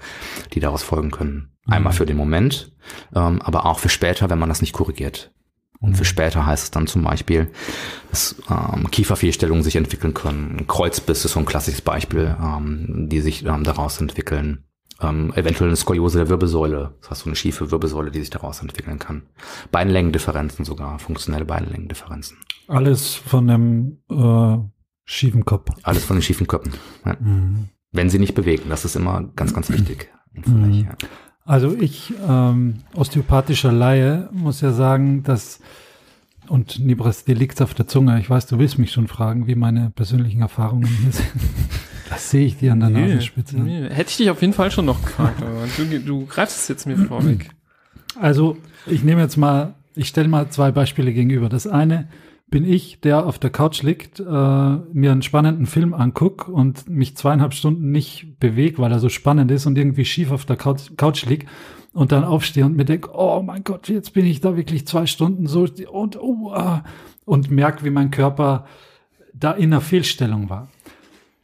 Speaker 3: die daraus folgen können. Einmal für den Moment, ähm, aber auch für später, wenn man das nicht korrigiert. Und für mhm. später heißt es dann zum Beispiel, dass ähm, Kieferfehlstellungen sich entwickeln können. Kreuzbiss ist so ein klassisches Beispiel, ähm, die sich ähm, daraus entwickeln. Ähm, eventuell eine Skoliose der Wirbelsäule, das heißt so eine schiefe Wirbelsäule, die sich daraus entwickeln kann. Beinlängendifferenzen sogar, funktionelle Beinlängendifferenzen.
Speaker 2: Alles von einem äh, schiefen Kopf.
Speaker 3: Alles von den schiefen Köpfen. Ja. Mhm wenn sie nicht bewegen. Das ist immer ganz, ganz wichtig. Mhm.
Speaker 2: Also ich, ähm, osteopathischer Laie, muss ja sagen, dass und Nibras, dir liegt auf der Zunge. Ich weiß, du willst mich schon fragen, wie meine persönlichen Erfahrungen hier sind. Das sehe ich dir an der nee, Nasenspitze. Nee.
Speaker 1: Hätte ich dich auf jeden Fall schon noch gefragt, aber du, du greifst es jetzt mir vorweg.
Speaker 2: Also, ich nehme jetzt mal, ich stelle mal zwei Beispiele gegenüber. Das eine, bin ich, der auf der Couch liegt, äh, mir einen spannenden Film anguck und mich zweieinhalb Stunden nicht bewege, weil er so spannend ist und irgendwie schief auf der Couch, Couch liegt und dann aufstehe und mir denke, oh mein Gott, jetzt bin ich da wirklich zwei Stunden so und oh, ah, und merke, wie mein Körper da in einer Fehlstellung war.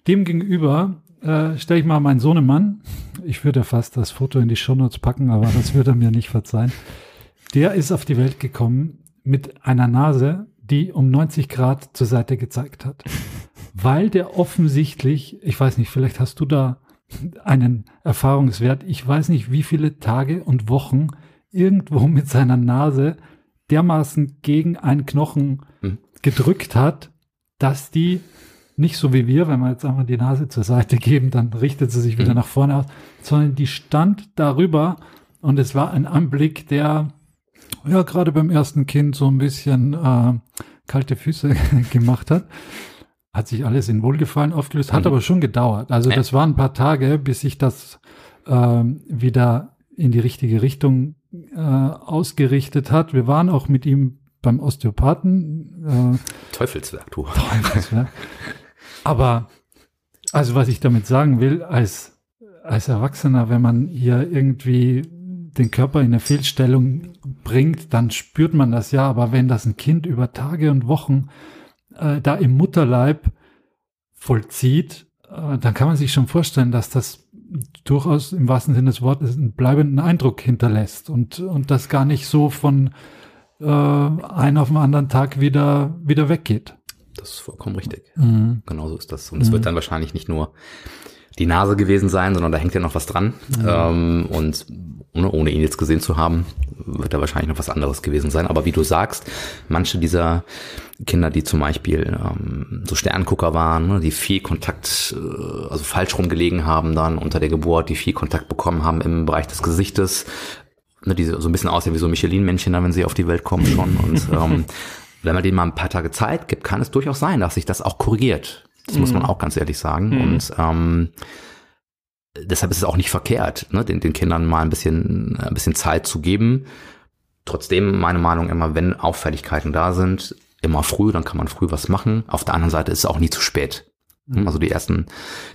Speaker 2: Demgegenüber äh, stelle ich mal meinen Sohnemann, ich würde fast das Foto in die Shownotes packen, aber das würde er mir nicht verzeihen. Der ist auf die Welt gekommen mit einer Nase, die um 90 Grad zur Seite gezeigt hat. Weil der offensichtlich, ich weiß nicht, vielleicht hast du da einen Erfahrungswert, ich weiß nicht, wie viele Tage und Wochen irgendwo mit seiner Nase dermaßen gegen einen Knochen hm. gedrückt hat, dass die nicht so wie wir, wenn wir jetzt einmal die Nase zur Seite geben, dann richtet sie sich wieder hm. nach vorne aus, sondern die stand darüber und es war ein Anblick, der ja gerade beim ersten Kind so ein bisschen äh, kalte Füße gemacht hat. Hat sich alles in Wohlgefallen aufgelöst, hat mhm. aber schon gedauert. Also das waren ein paar Tage, bis sich das äh, wieder in die richtige Richtung äh, ausgerichtet hat. Wir waren auch mit ihm beim Osteopathen.
Speaker 3: Äh, Teufelswerk, du.
Speaker 2: Teufelswerk. Aber also was ich damit sagen will, als, als Erwachsener, wenn man hier irgendwie den Körper in eine Fehlstellung bringt, dann spürt man das ja. Aber wenn das ein Kind über Tage und Wochen äh, da im Mutterleib vollzieht, äh, dann kann man sich schon vorstellen, dass das durchaus im wahrsten Sinne des Wortes einen bleibenden Eindruck hinterlässt und, und das gar nicht so von äh, einem auf den anderen Tag wieder, wieder weggeht.
Speaker 3: Das ist vollkommen richtig. Mhm. Genauso ist das. Und es mhm. wird dann wahrscheinlich nicht nur die Nase gewesen sein, sondern da hängt ja noch was dran. Mhm. Ähm, und ohne, ohne ihn jetzt gesehen zu haben, wird da wahrscheinlich noch was anderes gewesen sein. Aber wie du sagst, manche dieser Kinder, die zum Beispiel ähm, so Sterngucker waren, ne, die viel Kontakt, äh, also falsch rumgelegen haben dann unter der Geburt, die viel Kontakt bekommen haben im Bereich des Gesichtes, ne, die so ein bisschen aussehen wie so Michelin-Männchen, wenn sie auf die Welt kommen schon. Und ähm, wenn man denen mal ein paar Tage Zeit gibt, kann es durchaus sein, dass sich das auch korrigiert. Das mhm. muss man mhm. auch ganz ehrlich sagen. Mhm. Und ähm, deshalb ist es auch nicht verkehrt, ne, den, den Kindern mal ein bisschen, ein bisschen Zeit zu geben. Trotzdem meine Meinung immer, wenn Auffälligkeiten da sind, immer früh, dann kann man früh was machen. Auf der anderen Seite ist es auch nie zu spät. Mhm. Also die ersten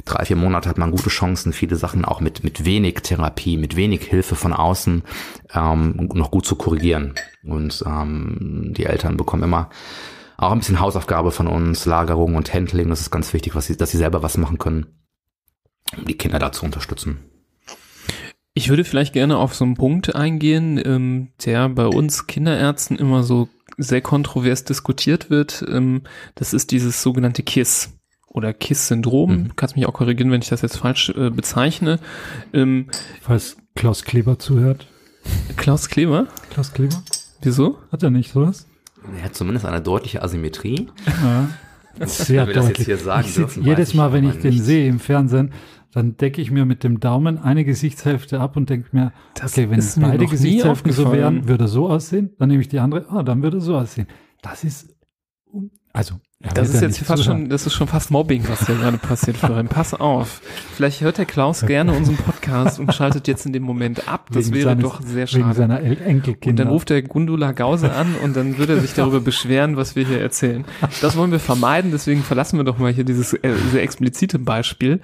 Speaker 3: drei, vier Monate hat man gute Chancen, viele Sachen auch mit, mit wenig Therapie, mit wenig Hilfe von außen ähm, noch gut zu korrigieren. Und ähm, die Eltern bekommen immer auch ein bisschen Hausaufgabe von uns, Lagerung und Handling. Das ist ganz wichtig, was sie, dass sie selber was machen können, um die Kinder da zu unterstützen.
Speaker 1: Ich würde vielleicht gerne auf so einen Punkt eingehen, ähm, der bei uns Kinderärzten immer so sehr kontrovers diskutiert wird. Ähm, das ist dieses sogenannte KISS oder KISS-Syndrom. Mhm. Kannst mich auch korrigieren, wenn ich das jetzt falsch äh, bezeichne.
Speaker 2: Ähm, Falls Klaus Kleber zuhört.
Speaker 1: Klaus Kleber?
Speaker 2: Klaus Kleber?
Speaker 1: Wieso?
Speaker 2: Hat er nicht sowas?
Speaker 3: Er hat zumindest eine deutliche Asymmetrie.
Speaker 2: Ja. Sehr
Speaker 3: deutlich. Das jetzt hier sagen
Speaker 2: ich dürfen, jedes Mal, wenn ich den sehe im Fernsehen, dann decke ich mir mit dem Daumen eine Gesichtshälfte ab und denke mir, das okay, wenn beide Gesichtshälften so wären, würde er so aussehen. Dann nehme ich die andere, ah, dann würde er so aussehen. Das ist, also
Speaker 1: ja, das ist jetzt fast schon, das ist schon fast Mobbing, was hier gerade passiert, Florian. Pass auf. Vielleicht hört der Klaus gerne unseren Podcast und schaltet jetzt in dem Moment ab. Das wegen wäre seines, doch sehr schade. Wegen
Speaker 2: seiner Enkelkinder.
Speaker 1: Und dann ruft der Gundula Gause an und dann würde er sich darüber beschweren, was wir hier erzählen. Das wollen wir vermeiden, deswegen verlassen wir doch mal hier dieses äh, sehr explizite Beispiel.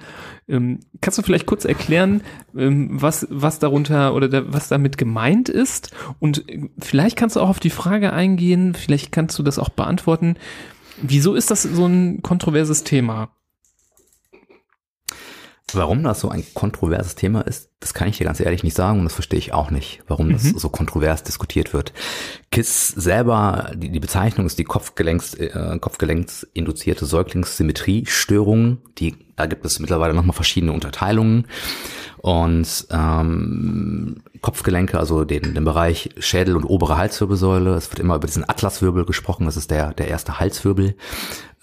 Speaker 1: Ähm, kannst du vielleicht kurz erklären, ähm, was, was darunter oder da, was damit gemeint ist? Und äh, vielleicht kannst du auch auf die Frage eingehen, vielleicht kannst du das auch beantworten, Wieso ist das so ein kontroverses Thema?
Speaker 3: Warum das so ein kontroverses Thema ist, das kann ich dir ganz ehrlich nicht sagen und das verstehe ich auch nicht, warum mhm. das so kontrovers diskutiert wird. KISS selber, die, die Bezeichnung ist die Kopfgelenks, äh, Kopfgelenksinduzierte Säuglingssymmetriestörung. Die, da gibt es mittlerweile nochmal verschiedene Unterteilungen. Und ähm, Kopfgelenke, also den, den Bereich Schädel und obere Halswirbelsäule. Es wird immer über diesen Atlaswirbel gesprochen, das ist der, der erste Halswirbel.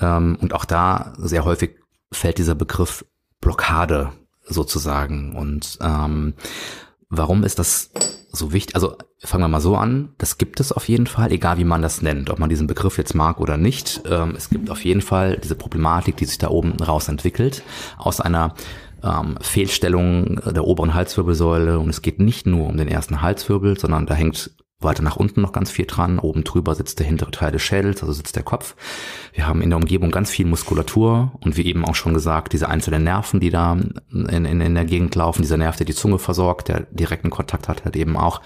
Speaker 3: Ähm, und auch da sehr häufig fällt dieser Begriff Blockade sozusagen. Und ähm, warum ist das so wichtig? Also fangen wir mal so an. Das gibt es auf jeden Fall, egal wie man das nennt, ob man diesen Begriff jetzt mag oder nicht. Ähm, es gibt auf jeden Fall diese Problematik, die sich da oben raus entwickelt, aus einer ähm, Fehlstellung der oberen Halswirbelsäule. Und es geht nicht nur um den ersten Halswirbel, sondern da hängt weiter nach unten noch ganz viel dran. Oben drüber sitzt der hintere Teil des Schädels, also sitzt der Kopf. Wir haben in der Umgebung ganz viel Muskulatur und wie eben auch schon gesagt, diese einzelnen Nerven, die da in, in, in der Gegend laufen. Dieser Nerv, der die Zunge versorgt, der direkten Kontakt hat, halt eben auch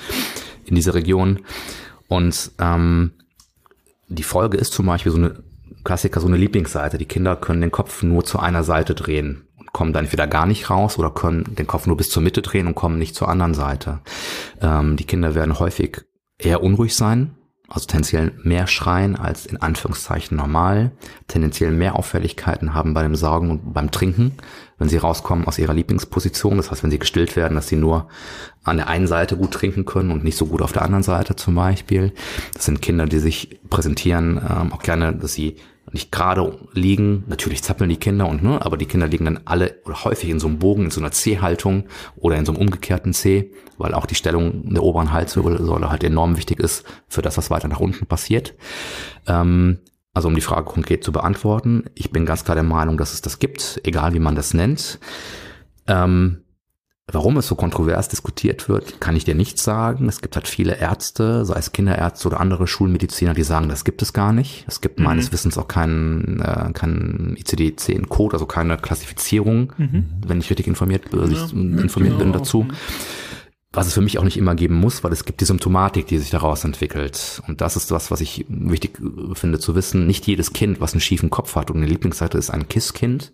Speaker 3: in dieser Region. Und ähm, die Folge ist zum Beispiel so eine Klassiker, so eine Lieblingsseite. Die Kinder können den Kopf nur zu einer Seite drehen kommen dann entweder gar nicht raus oder können den Kopf nur bis zur Mitte drehen und kommen nicht zur anderen Seite. Ähm, die Kinder werden häufig eher unruhig sein, also tendenziell mehr schreien als in Anführungszeichen normal, tendenziell mehr Auffälligkeiten haben bei dem Saugen und beim Trinken, wenn sie rauskommen aus ihrer Lieblingsposition. Das heißt, wenn sie gestillt werden, dass sie nur an der einen Seite gut trinken können und nicht so gut auf der anderen Seite zum Beispiel. Das sind Kinder, die sich präsentieren, ähm, auch gerne, dass sie nicht gerade liegen. Natürlich zappeln die Kinder und ne, aber die Kinder liegen dann alle oder häufig in so einem Bogen, in so einer C-Haltung oder in so einem umgekehrten C, weil auch die Stellung der oberen Halswirbelsäule halt enorm wichtig ist für das, was weiter nach unten passiert. Ähm, also um die Frage konkret zu beantworten, ich bin ganz klar der Meinung, dass es das gibt, egal wie man das nennt. Ähm, Warum es so kontrovers diskutiert wird, kann ich dir nicht sagen. Es gibt halt viele Ärzte, sei es Kinderärzte oder andere Schulmediziner, die sagen, das gibt es gar nicht. Es gibt mhm. meines Wissens auch keinen, äh, keinen ICD-10-Code, also keine Klassifizierung, mhm. wenn ich richtig informiert, äh, ja, informiert genau. bin dazu. Was es für mich auch nicht immer geben muss, weil es gibt die Symptomatik, die sich daraus entwickelt. Und das ist was, was ich wichtig finde zu wissen. Nicht jedes Kind, was einen schiefen Kopf hat und eine Lieblingsseite ist ein KISS-Kind.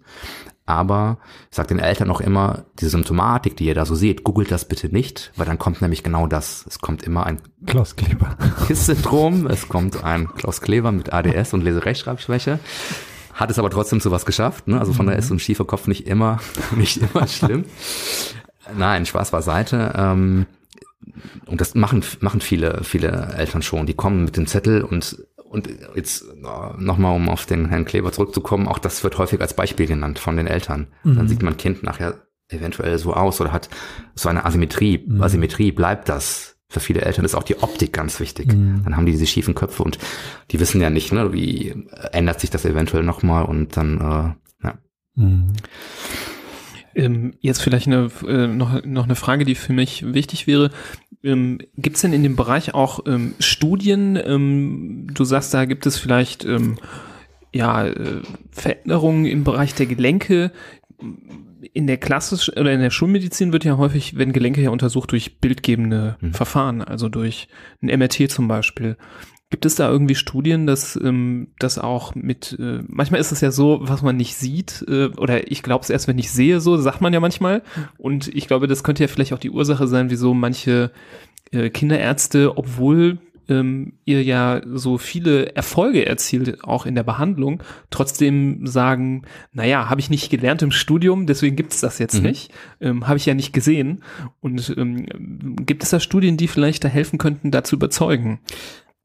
Speaker 3: Aber ich sage den Eltern auch immer, diese Symptomatik, die ihr da so seht, googelt das bitte nicht, weil dann kommt nämlich genau das. Es kommt immer ein
Speaker 2: Klaus Kleber.
Speaker 3: KISS-Syndrom, es kommt ein Klaus Kleber mit ADS und Leserechtschreibschwäche. hat es aber trotzdem zu was geschafft. Ne? Also von daher ist so ein schiefer Kopf nicht immer, nicht immer schlimm. Nein, Spaß beiseite. Ähm, und das machen, machen viele, viele Eltern schon. Die kommen mit dem Zettel und und jetzt nochmal, um auf den Herrn Kleber zurückzukommen, auch das wird häufig als Beispiel genannt von den Eltern. Mhm. Dann sieht man Kind nachher eventuell so aus oder hat so eine Asymmetrie. Mhm. Asymmetrie bleibt das. Für viele Eltern ist auch die Optik ganz wichtig. Mhm. Dann haben die diese schiefen Köpfe und die wissen ja nicht, ne, wie ändert sich das eventuell nochmal und dann, äh, ja. Mhm.
Speaker 1: Ähm, jetzt vielleicht eine, äh, noch, noch eine Frage, die für mich wichtig wäre. Ähm, gibt es denn in dem Bereich auch ähm, Studien? Ähm, du sagst, da gibt es vielleicht ähm, ja, äh, Veränderungen im Bereich der Gelenke. In der klassischen oder in der Schulmedizin wird ja häufig, wenn Gelenke ja untersucht durch bildgebende mhm. Verfahren, also durch ein MRT zum Beispiel. Gibt es da irgendwie Studien, dass ähm, das auch mit, äh, manchmal ist es ja so, was man nicht sieht, äh, oder ich glaube es erst, wenn ich sehe, so sagt man ja manchmal. Und ich glaube, das könnte ja vielleicht auch die Ursache sein, wieso manche äh, Kinderärzte, obwohl ähm, ihr ja so viele Erfolge erzielt, auch in der Behandlung, trotzdem sagen, naja, habe ich nicht gelernt im Studium, deswegen gibt es das jetzt mhm. nicht, ähm, habe ich ja nicht gesehen. Und ähm, gibt es da Studien, die vielleicht da helfen könnten, da zu überzeugen?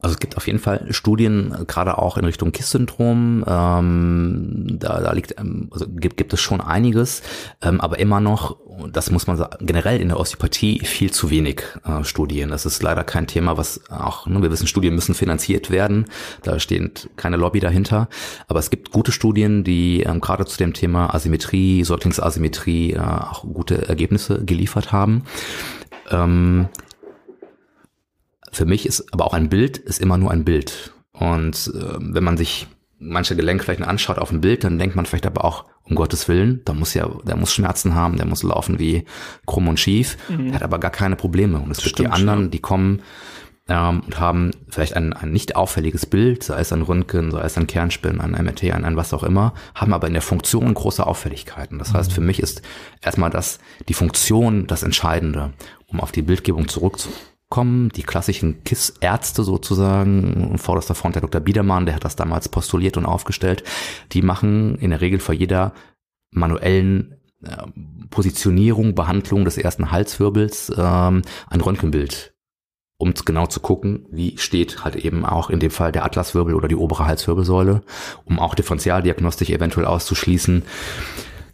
Speaker 3: Also es gibt auf jeden Fall Studien, gerade auch in Richtung KISS-Syndrom. Ähm, da, da liegt, ähm, also gibt, gibt es schon einiges, ähm, aber immer noch, das muss man sagen, generell in der Osteopathie viel zu wenig äh, Studien. Das ist leider kein Thema, was auch, ne, wir wissen, Studien müssen finanziert werden. Da steht keine Lobby dahinter. Aber es gibt gute Studien, die ähm, gerade zu dem Thema Asymmetrie, Säuglingsasymmetrie äh, auch gute Ergebnisse geliefert haben. Ähm, für mich ist aber auch ein Bild ist immer nur ein Bild. Und äh, wenn man sich manche Gelenkflächen anschaut auf dem Bild, dann denkt man vielleicht aber auch, um Gottes Willen, da muss ja, der muss Schmerzen haben, der muss laufen wie krumm und schief, mhm. hat aber gar keine Probleme. Und es gibt die anderen, ja. die kommen ähm, und haben vielleicht ein, ein nicht auffälliges Bild, sei es ein Röntgen, sei es ein Kernspin, ein MRT, ein, ein was auch immer, haben aber in der Funktion große Auffälligkeiten. Das heißt, mhm. für mich ist erstmal das, die Funktion das Entscheidende, um auf die Bildgebung zurückzukommen kommen, die klassischen KISS-Ärzte sozusagen, vorderster Front der Dr. Biedermann, der hat das damals postuliert und aufgestellt, die machen in der Regel vor jeder manuellen äh, Positionierung, Behandlung des ersten Halswirbels ähm, ein Röntgenbild, um genau zu gucken, wie steht halt eben auch in dem Fall der Atlaswirbel oder die obere Halswirbelsäule, um auch Differentialdiagnostik eventuell auszuschließen.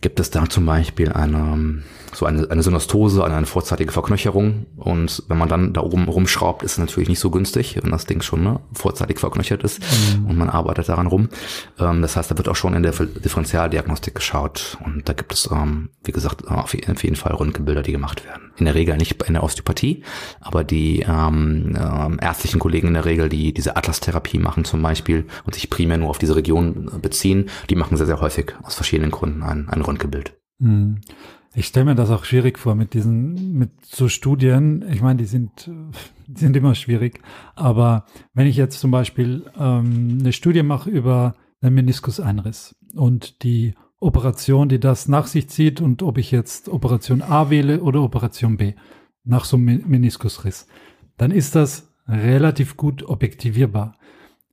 Speaker 3: Gibt es da zum Beispiel eine so eine, eine Synostose, eine vorzeitige Verknöcherung. Und wenn man dann da oben rumschraubt, ist es natürlich nicht so günstig, wenn das Ding schon ne, vorzeitig verknöchert ist mhm. und man arbeitet daran rum. Ähm, das heißt, da wird auch schon in der Differentialdiagnostik geschaut. Und da gibt es, ähm, wie gesagt, auf jeden Fall Röntgenbilder, die gemacht werden. In der Regel nicht in der Osteopathie, aber die ähm, äh, ärztlichen Kollegen in der Regel, die diese Atlas-Therapie machen zum Beispiel und sich primär nur auf diese Region beziehen, die machen sehr, sehr häufig aus verschiedenen Gründen ein, ein Röntgenbild. Mhm.
Speaker 2: Ich stelle mir das auch schwierig vor mit diesen, mit so Studien. Ich meine, die sind, die sind immer schwierig. Aber wenn ich jetzt zum Beispiel ähm, eine Studie mache über einen Meniskuseinriss und die Operation, die das nach sich zieht und ob ich jetzt Operation A wähle oder Operation B nach so einem Meniskusriss, dann ist das relativ gut objektivierbar.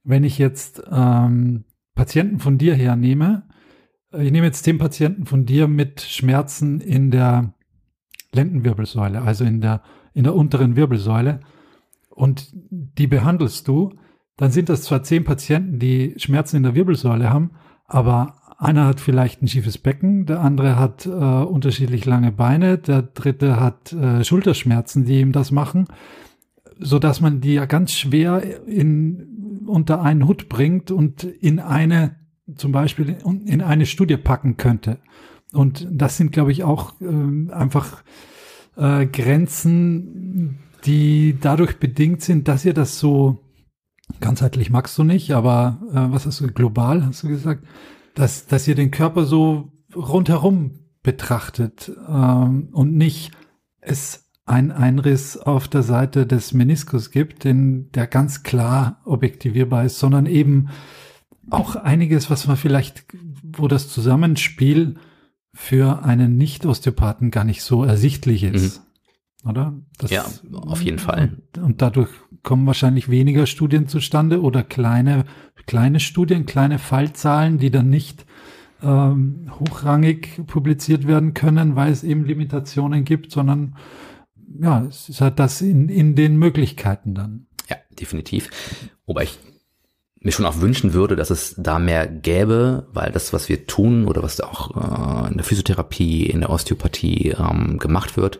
Speaker 2: Wenn ich jetzt ähm, Patienten von dir hernehme, ich nehme jetzt zehn Patienten von dir mit Schmerzen in der Lendenwirbelsäule, also in der, in der unteren Wirbelsäule, und die behandelst du, dann sind das zwar zehn Patienten, die Schmerzen in der Wirbelsäule haben, aber einer hat vielleicht ein schiefes Becken, der andere hat äh, unterschiedlich lange Beine, der dritte hat äh, Schulterschmerzen, die ihm das machen, so dass man die ja ganz schwer in, unter einen Hut bringt und in eine zum Beispiel in eine Studie packen könnte. Und das sind, glaube ich, auch äh, einfach äh, Grenzen, die dadurch bedingt sind, dass ihr das so ganzheitlich magst du nicht, aber äh, was hast du global, hast du gesagt, dass, dass ihr den Körper so rundherum betrachtet ähm, und nicht es ein Einriss auf der Seite des Meniskus gibt, den, der ganz klar objektivierbar ist, sondern eben auch einiges, was man vielleicht, wo das Zusammenspiel für einen Nicht-Osteopathen gar nicht so ersichtlich ist. Mhm. oder?
Speaker 3: Das, ja, auf jeden Fall.
Speaker 2: Und, und, dadurch kommen wahrscheinlich weniger Studien zustande oder kleine, kleine Studien, kleine Fallzahlen, die dann nicht ähm, hochrangig publiziert werden können, weil es eben Limitationen gibt, sondern ja, es ist halt das in, in den Möglichkeiten dann.
Speaker 3: Ja, definitiv. Wobei ich mir schon auch wünschen würde, dass es da mehr gäbe, weil das, was wir tun oder was auch äh, in der Physiotherapie, in der Osteopathie ähm, gemacht wird,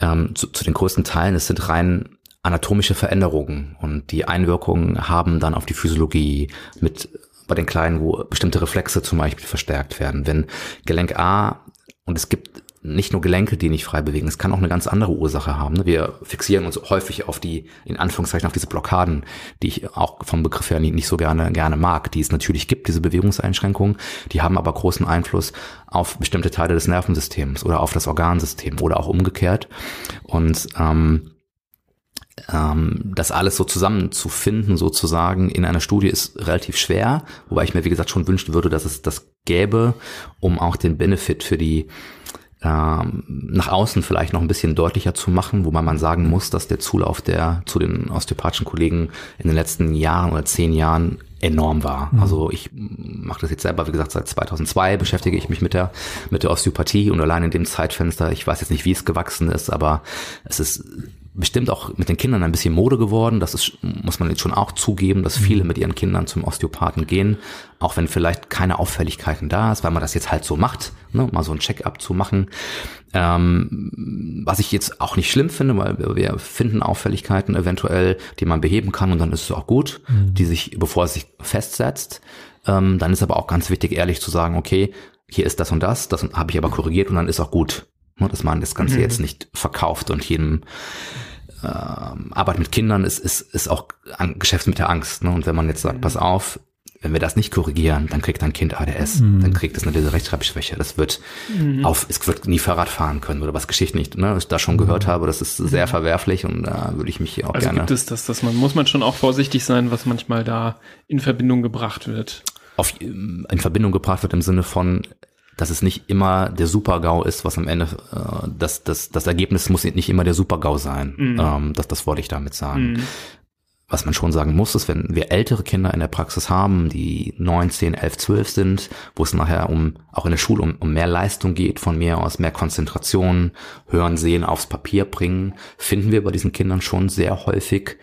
Speaker 3: ähm, zu, zu den größten Teilen, es sind rein anatomische Veränderungen und die Einwirkungen haben dann auf die Physiologie mit bei den Kleinen, wo bestimmte Reflexe zum Beispiel verstärkt werden. Wenn Gelenk A und es gibt nicht nur Gelenke, die nicht frei bewegen, es kann auch eine ganz andere Ursache haben. Ne? Wir fixieren uns häufig auf die, in Anführungszeichen, auf diese Blockaden, die ich auch vom Begriff her nicht so gerne, gerne mag, die es natürlich gibt, diese Bewegungseinschränkungen, die haben aber großen Einfluss auf bestimmte Teile des Nervensystems oder auf das Organsystem oder auch umgekehrt. Und ähm, ähm, das alles so zusammenzufinden, sozusagen in einer Studie ist relativ schwer, wobei ich mir, wie gesagt, schon wünschen würde, dass es das gäbe, um auch den Benefit für die ähm, nach außen vielleicht noch ein bisschen deutlicher zu machen, wobei man sagen muss, dass der Zulauf der zu den osteopathischen Kollegen in den letzten Jahren oder zehn Jahren enorm war. Mhm. Also ich mache das jetzt selber, wie gesagt, seit 2002 beschäftige ich mich mit der mit der Osteopathie und allein in dem Zeitfenster, ich weiß jetzt nicht, wie es gewachsen ist, aber es ist bestimmt auch mit den Kindern ein bisschen Mode geworden. Das ist, muss man jetzt schon auch zugeben, dass viele mhm. mit ihren Kindern zum Osteopathen gehen, auch wenn vielleicht keine Auffälligkeiten da ist, weil man das jetzt halt so macht, ne, mal so ein Check-up zu machen. Ähm, was ich jetzt auch nicht schlimm finde, weil wir, wir, finden Auffälligkeiten eventuell, die man beheben kann und dann ist es auch gut, mhm. die sich, bevor es sich festsetzt. Ähm, dann ist aber auch ganz wichtig, ehrlich zu sagen, okay, hier ist das und das, das habe ich aber korrigiert und dann ist auch gut. Ne, dass man das Ganze mhm. jetzt nicht verkauft und jedem ähm, Arbeit mit Kindern ist, ist, ist auch ein Geschäft mit der Angst. Ne? Und wenn man jetzt sagt, pass auf, wenn wir das nicht korrigieren, dann kriegt dein Kind ADS, mhm. dann kriegt es eine diese Rechtschreibschwäche. Das wird mhm. auf, es wird nie Fahrrad fahren können oder was Geschichten nicht, ne, ich da schon gehört habe, das ist sehr mhm. verwerflich und da würde ich mich hier auch
Speaker 1: also
Speaker 3: gerne.
Speaker 1: gibt es das, dass man, muss man schon auch vorsichtig sein, was manchmal da in Verbindung gebracht wird.
Speaker 3: Auf, in Verbindung gebracht wird im Sinne von, dass es nicht immer der Super-GAU ist, was am Ende, äh, das, das, das Ergebnis muss nicht immer der Super-GAU sein. Mhm. Ähm, das, das wollte ich damit sagen. Mhm. Was man schon sagen muss, ist, wenn wir ältere Kinder in der Praxis haben, die 9, 10, 11, 12 sind, wo es nachher um, auch in der Schule um, um mehr Leistung geht, von mir aus mehr Konzentration, hören, sehen, aufs Papier bringen, finden wir bei diesen Kindern schon sehr häufig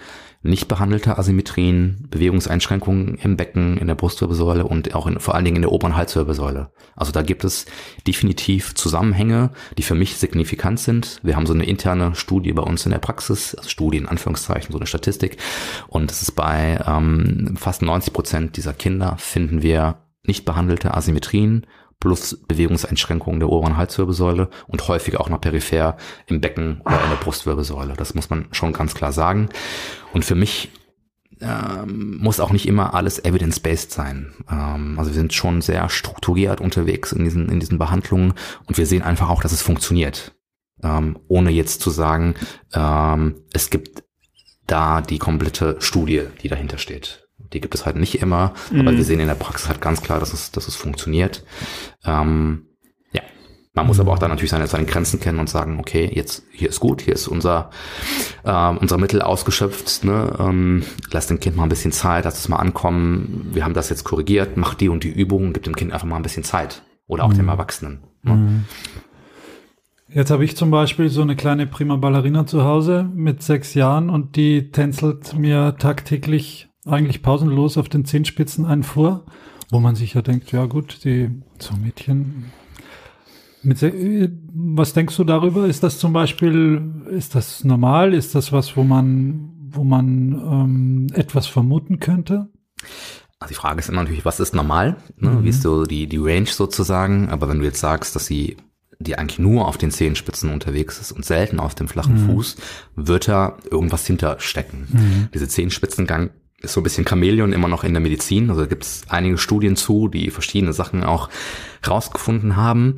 Speaker 3: nicht behandelte Asymmetrien, Bewegungseinschränkungen im Becken, in der Brustwirbelsäule und auch in, vor allen Dingen in der oberen Halswirbelsäule. Also da gibt es definitiv Zusammenhänge, die für mich signifikant sind. Wir haben so eine interne Studie bei uns in der Praxis, also Studie in Anführungszeichen, so eine Statistik. Und es ist bei ähm, fast 90 Prozent dieser Kinder finden wir nicht behandelte Asymmetrien plus Bewegungseinschränkungen der oberen Halswirbelsäule und häufig auch noch peripher im Becken oder in der Brustwirbelsäule. Das muss man schon ganz klar sagen. Und für mich ähm, muss auch nicht immer alles evidence-based sein. Ähm, also wir sind schon sehr strukturiert unterwegs in diesen, in diesen Behandlungen und wir sehen einfach auch, dass es funktioniert. Ähm, ohne jetzt zu sagen, es gibt da die komplette Studie, die dahinter steht. Die gibt es halt nicht immer, mhm. aber wir sehen in der Praxis halt ganz klar, dass es, dass es funktioniert. Ähm, ja, man muss aber auch dann natürlich seine, seine Grenzen kennen und sagen, okay, jetzt hier ist gut, hier ist unser äh, unser Mittel ausgeschöpft. Ne? Ähm, lass dem Kind mal ein bisschen Zeit, lass es mal ankommen. Wir haben das jetzt korrigiert, mach die und die Übungen, gib dem Kind einfach mal ein bisschen Zeit oder auch mhm. dem Erwachsenen. Ne? Mhm.
Speaker 2: Jetzt habe ich zum Beispiel so eine kleine Prima Ballerina zu Hause mit sechs Jahren und die tänzelt mir tagtäglich eigentlich pausenlos auf den Zehenspitzen einen vor, wo man sich ja denkt, ja gut, die so Mädchen. Mit, was denkst du darüber? Ist das zum Beispiel, ist das normal? Ist das was, wo man, wo man ähm, etwas vermuten könnte?
Speaker 3: Also die Frage ist immer natürlich, was ist normal? Ne? Mhm. Wie ist so die, die Range sozusagen? Aber wenn du jetzt sagst, dass sie die eigentlich nur auf den Zehenspitzen unterwegs ist und selten auf dem flachen mhm. Fuß, wird da irgendwas hinterstecken. Mhm. Diese Zehenspitzengang ist so ein bisschen Chamäleon immer noch in der Medizin. Also gibt es einige Studien zu, die verschiedene Sachen auch rausgefunden haben.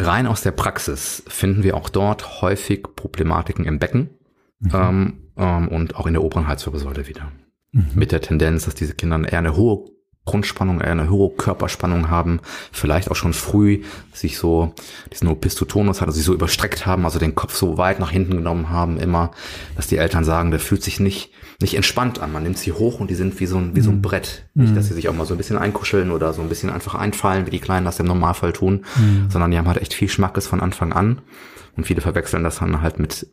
Speaker 3: Rein aus der Praxis finden wir auch dort häufig Problematiken im Becken mhm. ähm, ähm, und auch in der oberen Halswirbelsäule wieder. Mhm. Mit der Tendenz, dass diese Kinder eher eine hohe Grundspannung, eher eine höhere Körperspannung haben, vielleicht auch schon früh sich so diesen Opistotonus hat, also sich so überstreckt haben, also den Kopf so weit nach hinten genommen haben, immer, dass die Eltern sagen, der fühlt sich nicht, nicht entspannt an. Man nimmt sie hoch und die sind wie so ein, wie so ein mhm. Brett. Mhm. Nicht, dass sie sich auch mal so ein bisschen einkuscheln oder so ein bisschen einfach einfallen, wie die Kleinen das im Normalfall tun, mhm. sondern die haben halt echt viel Schmackes von Anfang an. Und viele verwechseln das dann halt mit,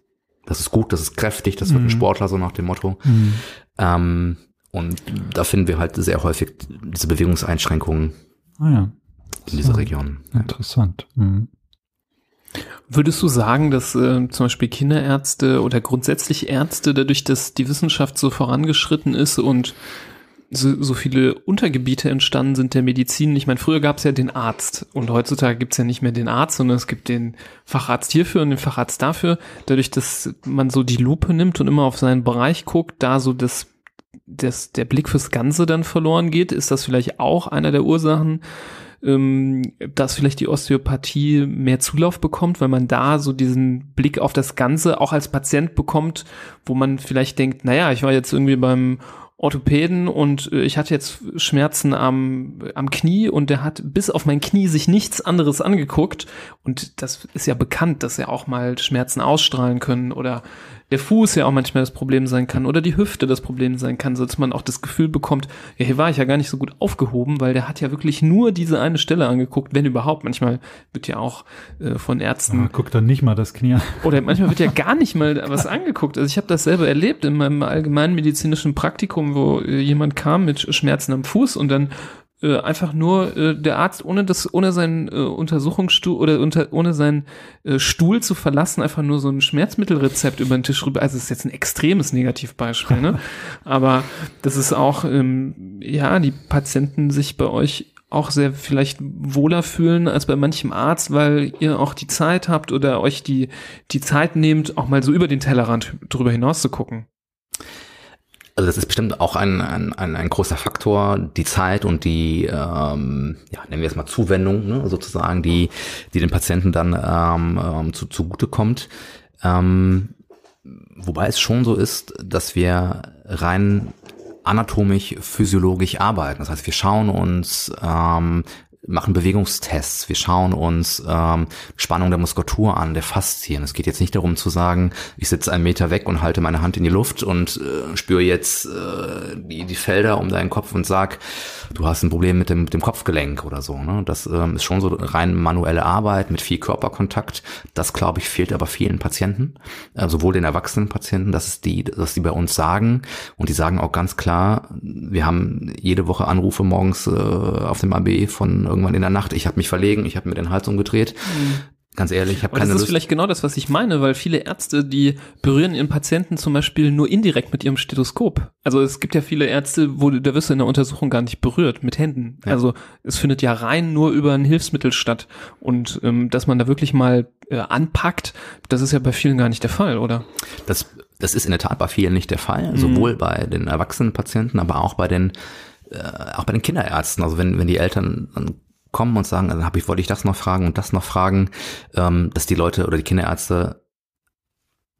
Speaker 3: das ist gut, das ist kräftig, das wird ein mhm. Sportler, so nach dem Motto. Mhm. Ähm, und da finden wir halt sehr häufig diese Bewegungseinschränkungen
Speaker 2: ah ja.
Speaker 3: in dieser Region.
Speaker 2: Interessant. Mhm.
Speaker 1: Würdest du sagen, dass äh, zum Beispiel Kinderärzte oder grundsätzlich Ärzte, dadurch, dass die Wissenschaft so vorangeschritten ist und so, so viele Untergebiete entstanden sind der Medizin. Ich meine, früher gab es ja den Arzt und heutzutage gibt es ja nicht mehr den Arzt, sondern es gibt den Facharzt hierfür und den Facharzt dafür. Dadurch, dass man so die Lupe nimmt und immer auf seinen Bereich guckt, da so das das, der Blick fürs Ganze dann verloren geht, ist das vielleicht auch einer der Ursachen, ähm, dass vielleicht die Osteopathie mehr Zulauf bekommt, weil man da so diesen Blick auf das Ganze auch als Patient bekommt, wo man vielleicht denkt, naja, ich war jetzt irgendwie beim Orthopäden und äh, ich hatte jetzt Schmerzen am, am Knie und der hat bis auf mein Knie sich nichts anderes angeguckt. Und das ist ja bekannt, dass er auch mal Schmerzen ausstrahlen können oder der Fuß ja auch manchmal das Problem sein kann oder die Hüfte das Problem sein kann, so dass man auch das Gefühl bekommt, ja, hier war ich ja gar nicht so gut aufgehoben, weil der hat ja wirklich nur diese eine Stelle angeguckt, wenn überhaupt. Manchmal wird ja auch äh, von Ärzten.
Speaker 2: Aber guckt dann nicht mal das Knie an.
Speaker 1: Oder manchmal wird ja gar nicht mal was angeguckt. Also ich habe das selber erlebt in meinem allgemeinmedizinischen Praktikum, wo äh, jemand kam mit Schmerzen am Fuß und dann äh, einfach nur äh, der Arzt ohne das ohne seinen äh, Untersuchungsstuhl oder unter, ohne seinen äh, Stuhl zu verlassen einfach nur so ein Schmerzmittelrezept über den Tisch rüber also das ist jetzt ein extremes Negativbeispiel ne aber das ist auch ähm, ja die Patienten sich bei euch auch sehr vielleicht wohler fühlen als bei manchem Arzt, weil ihr auch die Zeit habt oder euch die die Zeit nehmt, auch mal so über den Tellerrand drüber hinaus zu gucken.
Speaker 3: Also das ist bestimmt auch ein, ein, ein, ein großer Faktor, die Zeit und die, ähm, ja, nennen wir es mal Zuwendung, ne, sozusagen, die, die den Patienten dann ähm, ähm, zu, zugute kommt. Ähm, wobei es schon so ist, dass wir rein anatomisch, physiologisch arbeiten. Das heißt, wir schauen uns ähm, machen Bewegungstests, wir schauen uns ähm, Spannung der Muskulatur an, der Faszien. Es geht jetzt nicht darum zu sagen, ich sitze einen Meter weg und halte meine Hand in die Luft und äh, spüre jetzt äh, die, die Felder um deinen Kopf und sag, du hast ein Problem mit dem, mit dem Kopfgelenk oder so. Ne? Das ähm, ist schon so rein manuelle Arbeit mit viel Körperkontakt. Das, glaube ich, fehlt aber vielen Patienten, äh, sowohl den erwachsenen Patienten, das ist die, dass die bei uns sagen und die sagen auch ganz klar, wir haben jede Woche Anrufe morgens äh, auf dem ABE von irgendwann in der Nacht, ich habe mich verlegen, ich habe mir den Hals umgedreht. Mhm. Ganz ehrlich, ich habe keine
Speaker 1: Lust. Das
Speaker 3: ist
Speaker 1: vielleicht genau das, was ich meine, weil viele Ärzte, die berühren ihren Patienten zum Beispiel nur indirekt mit ihrem Stethoskop. Also es gibt ja viele Ärzte, wo der wirst du in der Untersuchung gar nicht berührt mit Händen. Ja. Also es findet ja rein nur über ein Hilfsmittel statt. Und ähm, dass man da wirklich mal äh, anpackt, das ist ja bei vielen gar nicht der Fall, oder?
Speaker 3: Das, das ist in der Tat bei vielen nicht der Fall, mhm. sowohl bei den erwachsenen Patienten, aber auch bei den äh, auch bei den Kinderärzten, also wenn, wenn die Eltern dann kommen und sagen, dann hab ich, wollte ich das noch fragen und das noch fragen, ähm, dass die Leute oder die Kinderärzte,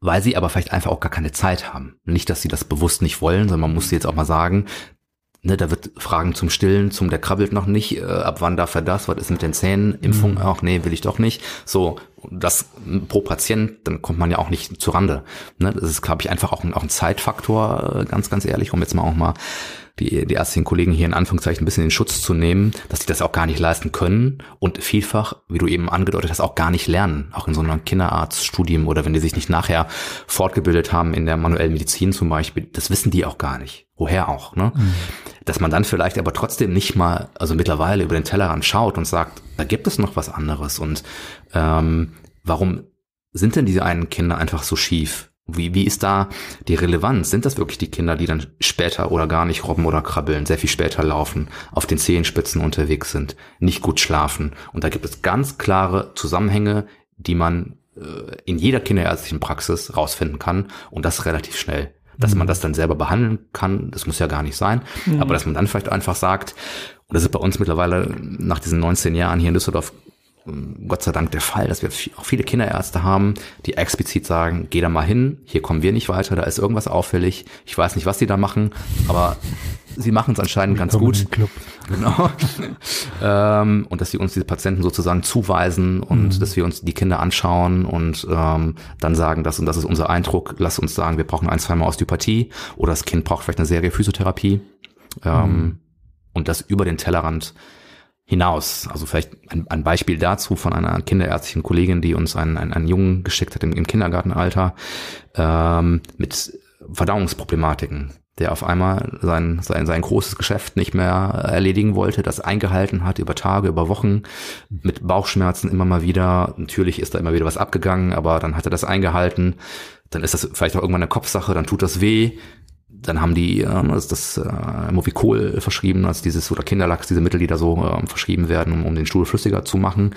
Speaker 3: weil sie aber vielleicht einfach auch gar keine Zeit haben. Nicht, dass sie das bewusst nicht wollen, sondern man muss sie jetzt auch mal sagen, ne, da wird Fragen zum Stillen, zum der krabbelt noch nicht, äh, ab wann darf er das, was ist mit den Zähnen, Impfung, mhm. auch nee, will ich doch nicht. So, das pro Patient, dann kommt man ja auch nicht zu Rande. Ne, das ist, glaube ich, einfach auch ein, auch ein Zeitfaktor, äh, ganz, ganz ehrlich, um jetzt mal auch mal die, die ärztlichen Kollegen hier in Anführungszeichen ein bisschen in Schutz zu nehmen, dass die das auch gar nicht leisten können und vielfach, wie du eben angedeutet hast, auch gar nicht lernen. Auch in so einem Kinderarztstudium oder wenn die sich nicht nachher fortgebildet haben in der manuellen Medizin zum Beispiel, das wissen die auch gar nicht. Woher auch, ne? Mhm. Dass man dann vielleicht aber trotzdem nicht mal, also mittlerweile über den Tellerrand schaut und sagt, da gibt es noch was anderes und ähm, warum sind denn diese einen Kinder einfach so schief? Wie, wie ist da die Relevanz? Sind das wirklich die Kinder, die dann später oder gar nicht robben oder krabbeln, sehr viel später laufen, auf den Zehenspitzen unterwegs sind, nicht gut schlafen? Und da gibt es ganz klare Zusammenhänge, die man äh, in jeder kinderärztlichen Praxis rausfinden kann und das relativ schnell. Dass mhm. man das dann selber behandeln kann, das muss ja gar nicht sein, mhm. aber dass man dann vielleicht einfach sagt, und das ist bei uns mittlerweile nach diesen 19 Jahren hier in Düsseldorf Gott sei Dank der Fall, dass wir auch viele Kinderärzte haben, die explizit sagen, geh da mal hin, hier kommen wir nicht weiter, da ist irgendwas auffällig, ich weiß nicht, was die da machen, aber sie machen es anscheinend ganz gut. Genau. ähm, und dass sie uns diese Patienten sozusagen zuweisen und mhm. dass wir uns die Kinder anschauen und ähm, dann sagen, das und das ist unser Eindruck, lass uns sagen, wir brauchen ein, zweimal Osteopathie oder das Kind braucht vielleicht eine Serie Physiotherapie. Ähm, mhm. Und das über den Tellerrand hinaus. Also vielleicht ein, ein, Beispiel dazu von einer kinderärztlichen Kollegin, die uns einen, einen, einen Jungen geschickt hat im, im Kindergartenalter ähm, mit Verdauungsproblematiken, der auf einmal sein, sein, sein großes Geschäft nicht mehr erledigen wollte, das eingehalten hat über Tage, über Wochen, mit Bauchschmerzen immer mal wieder. Natürlich ist da immer wieder was abgegangen, aber dann hat er das eingehalten. Dann ist das vielleicht auch irgendwann eine Kopfsache, dann tut das weh dann haben die äh, das, äh, Movicol verschrieben, als dieses oder Kinderlachs, diese Mittel, die da so äh, verschrieben werden, um, um den Stuhl flüssiger zu machen.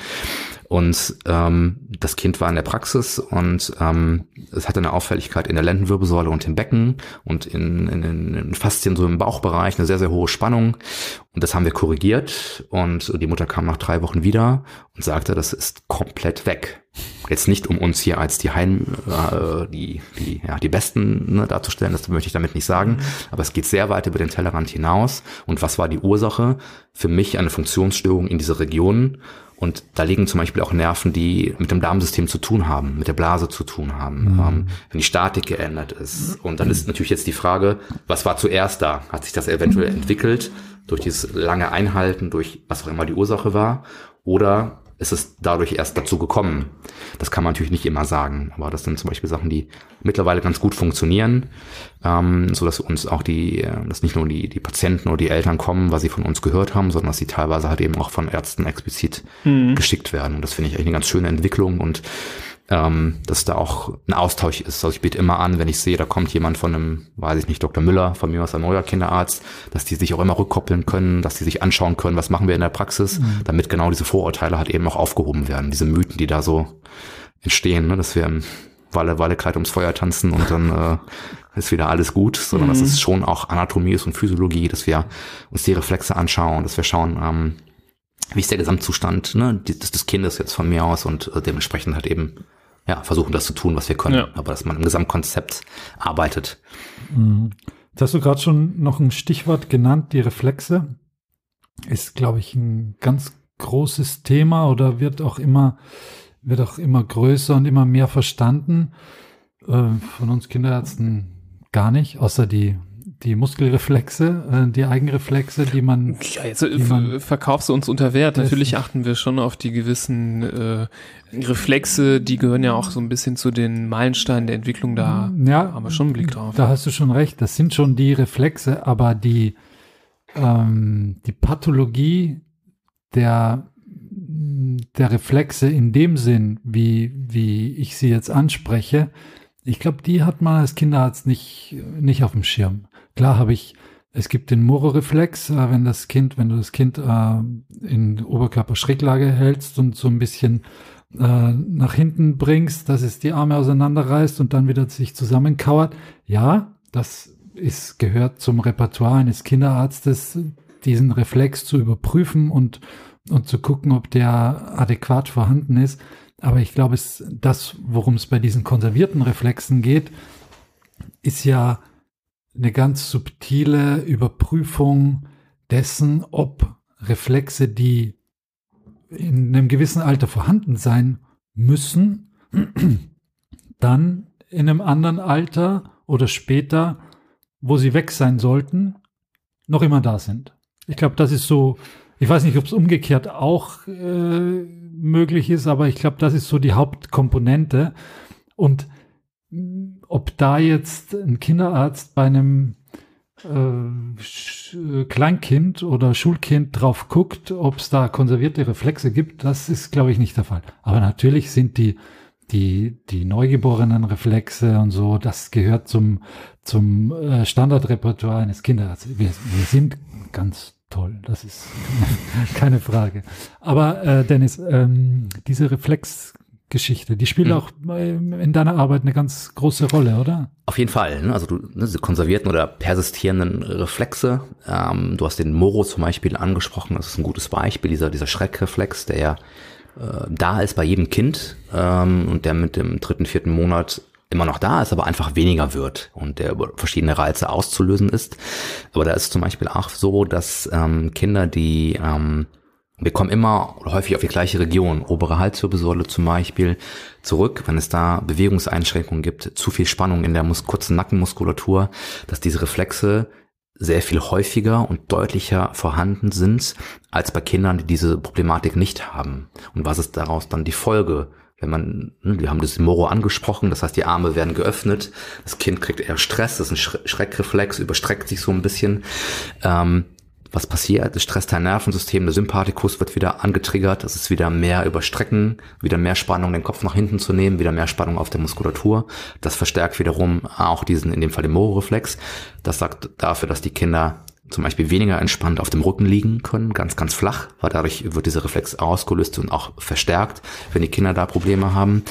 Speaker 3: Und ähm, das Kind war in der Praxis und ähm, es hatte eine Auffälligkeit in der Lendenwirbelsäule und im Becken und in, in, in Faszien so im Bauchbereich, eine sehr, sehr hohe Spannung. Und das haben wir korrigiert und die Mutter kam nach drei Wochen wieder und sagte, das ist komplett weg. Jetzt nicht, um uns hier als die Heim, äh, die, die, ja, die Besten ne, darzustellen, das möchte ich damit nicht sagen, aber es geht sehr weit über den Tellerrand hinaus. Und was war die Ursache? Für mich eine Funktionsstörung in dieser Region und da liegen zum Beispiel auch Nerven, die mit dem Darmsystem zu tun haben, mit der Blase zu tun haben, mhm. ähm, wenn die Statik geändert ist. Und dann ist natürlich jetzt die Frage, was war zuerst da? Hat sich das eventuell entwickelt durch dieses lange Einhalten, durch was auch immer die Ursache war? Oder ist es dadurch erst dazu gekommen. Das kann man natürlich nicht immer sagen, aber das sind zum Beispiel Sachen, die mittlerweile ganz gut funktionieren, ähm, so dass uns auch die, äh, dass nicht nur die, die Patienten oder die Eltern kommen, was sie von uns gehört haben, sondern dass sie teilweise halt eben auch von Ärzten explizit mhm. geschickt werden. Und das finde ich eigentlich eine ganz schöne Entwicklung und ähm, dass da auch ein Austausch ist. Also ich biete immer an, wenn ich sehe, da kommt jemand von einem, weiß ich nicht, Dr. Müller, von mir aus ein neuer Kinderarzt, dass die sich auch immer rückkoppeln können, dass die sich anschauen können, was machen wir in der Praxis, mhm. damit genau diese Vorurteile halt eben auch aufgehoben werden, diese Mythen, die da so entstehen, ne, dass wir im Walle, Wallekleid ums Feuer tanzen und dann äh, ist wieder alles gut, sondern mhm. dass es schon auch Anatomie ist und Physiologie, dass wir uns die Reflexe anschauen, dass wir schauen, ähm, wie ist der Gesamtzustand ne, des, des Kindes jetzt von mir aus und äh, dementsprechend halt eben ja, versuchen das zu tun, was wir können, ja. aber dass man im Gesamtkonzept arbeitet.
Speaker 2: Mhm. Jetzt hast du gerade schon noch ein Stichwort genannt, die Reflexe. Ist, glaube ich, ein ganz großes Thema oder wird auch immer, wird auch immer größer und immer mehr verstanden. Äh, von uns Kinderärzten gar nicht, außer die die Muskelreflexe, äh, die Eigenreflexe, die man.
Speaker 1: Ja, jetzt äh, man, verkaufst du uns unter Wert. Natürlich achten wir schon auf die gewissen äh, Reflexe, die gehören ja auch so ein bisschen zu den Meilensteinen der Entwicklung. Da ja, haben wir schon einen Blick drauf.
Speaker 2: Da hast du schon recht. Das sind schon die Reflexe, aber die, ähm, die Pathologie der der Reflexe in dem Sinn, wie, wie ich sie jetzt anspreche, ich glaube, die hat man als Kinderarzt nicht, nicht auf dem Schirm. Klar habe ich, es gibt den Moro-Reflex, äh, wenn das Kind, wenn du das Kind äh, in Oberkörper-Schräglage hältst und so ein bisschen äh, nach hinten bringst, dass es die Arme auseinanderreißt und dann wieder sich zusammenkauert. Ja, das ist, gehört zum Repertoire eines Kinderarztes, diesen Reflex zu überprüfen und, und zu gucken, ob der adäquat vorhanden ist. Aber ich glaube, es, das, worum es bei diesen konservierten Reflexen geht, ist ja eine ganz subtile Überprüfung dessen, ob Reflexe, die in einem gewissen Alter vorhanden sein müssen, dann in einem anderen Alter oder später, wo sie weg sein sollten, noch immer da sind. Ich glaube, das ist so, ich weiß nicht, ob es umgekehrt auch äh, möglich ist, aber ich glaube, das ist so die Hauptkomponente. Und ob da jetzt ein Kinderarzt bei einem äh, Kleinkind oder Schulkind drauf guckt, ob es da konservierte Reflexe gibt, das ist, glaube ich, nicht der Fall. Aber natürlich sind die, die, die neugeborenen Reflexe und so, das gehört zum, zum äh, Standardrepertoire eines Kinderarztes. Wir, wir sind ganz toll, das ist keine Frage. Aber äh, Dennis, ähm, diese Reflex Geschichte. Die spielt mhm. auch in deiner Arbeit eine ganz große Rolle, oder?
Speaker 3: Auf jeden Fall. Ne? Also du, ne, diese konservierten oder persistierenden Reflexe. Ähm, du hast den Moro zum Beispiel angesprochen. Das ist ein gutes Beispiel, dieser, dieser Schreckreflex, der ja äh, da ist bei jedem Kind ähm, und der mit dem dritten, vierten Monat immer noch da ist, aber einfach weniger wird und der über verschiedene Reize auszulösen ist. Aber da ist zum Beispiel auch so, dass ähm, Kinder, die ähm, wir kommen immer oder häufig auf die gleiche Region, obere Halswirbelsäule zum Beispiel, zurück, wenn es da Bewegungseinschränkungen gibt, zu viel Spannung in der mus kurzen Nackenmuskulatur, dass diese Reflexe sehr viel häufiger und deutlicher vorhanden sind als bei Kindern, die diese Problematik nicht haben. Und was ist daraus dann die Folge? Wenn man, ne, wir haben das Moro angesprochen, das heißt, die Arme werden geöffnet, das Kind kriegt eher Stress, das ist ein Schreckreflex, überstreckt sich so ein bisschen. Ähm, was passiert? Das stresst dein Nervensystem, der Sympathikus wird wieder angetriggert, es ist wieder mehr überstrecken, wieder mehr Spannung, den Kopf nach hinten zu nehmen, wieder mehr Spannung auf der Muskulatur. Das verstärkt wiederum auch diesen, in dem Fall den Moro-Reflex. Das sagt dafür, dass die Kinder zum Beispiel weniger entspannt auf dem Rücken liegen können, ganz, ganz flach, weil dadurch wird dieser Reflex ausgelöst und auch verstärkt, wenn die Kinder da Probleme haben.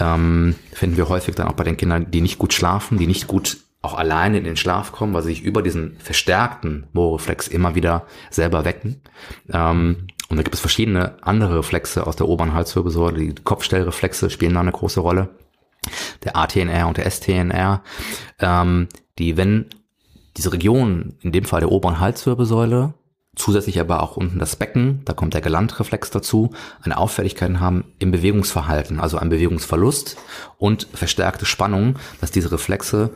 Speaker 3: Ähm, finden wir häufig dann auch bei den Kindern, die nicht gut schlafen, die nicht gut auch alleine in den Schlaf kommen, weil sie sich über diesen verstärkten Mooreflex immer wieder selber wecken. Ähm, und da gibt es verschiedene andere Reflexe aus der oberen Halswirbelsäule. Die Kopfstellreflexe spielen da eine große Rolle. Der ATNR und der STNR, ähm, die, wenn diese Region, in dem Fall der oberen Halswirbelsäule, zusätzlich aber auch unten das Becken, da kommt der Galantreflex dazu, eine Auffälligkeit haben im Bewegungsverhalten, also ein Bewegungsverlust und verstärkte Spannung, dass diese Reflexe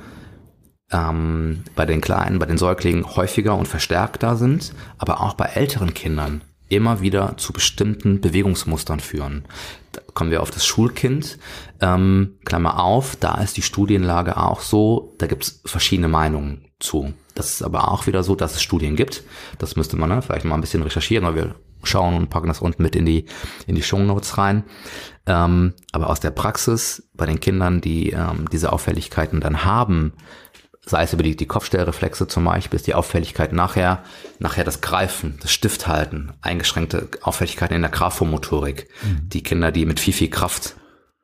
Speaker 3: ähm, bei den Kleinen, bei den Säuglingen häufiger und verstärkter sind, aber auch bei älteren Kindern immer wieder zu bestimmten Bewegungsmustern führen. Da kommen wir auf das Schulkind. Ähm, Klammer auf, da ist die Studienlage auch so, da gibt es verschiedene Meinungen zu. Das ist aber auch wieder so, dass es Studien gibt. Das müsste man ne, vielleicht mal ein bisschen recherchieren, aber wir schauen und packen das unten mit in die, in die Show Notes rein. Ähm, aber aus der Praxis bei den Kindern, die ähm, diese Auffälligkeiten dann haben, sei es über die, die Kopfstellreflexe zum Beispiel, ist die Auffälligkeit nachher, nachher das Greifen, das Stifthalten, eingeschränkte Auffälligkeiten in der Graphomotorik. Mhm. Die Kinder, die mit viel, viel Kraft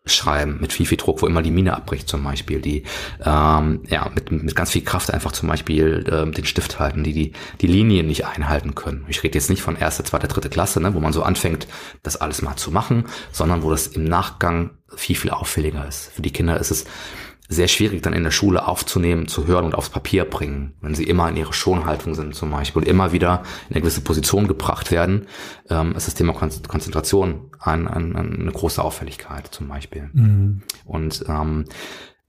Speaker 3: schreiben, mit viel, viel Druck, wo immer die Mine abbricht zum Beispiel, die ähm, ja mit, mit ganz viel Kraft einfach zum Beispiel ähm, den Stift halten, die, die die Linien nicht einhalten können. Ich rede jetzt nicht von erster, zweiter, dritte Klasse, ne, wo man so anfängt, das alles mal zu machen, sondern wo das im Nachgang viel, viel auffälliger ist. Für die Kinder ist es sehr schwierig dann in der Schule aufzunehmen, zu hören und aufs Papier bringen, wenn sie immer in ihrer Schonhaltung sind zum Beispiel und immer wieder in eine gewisse Position gebracht werden, ähm, ist das Thema Konzentration ein, ein, eine große Auffälligkeit zum Beispiel. Mhm. Und ähm,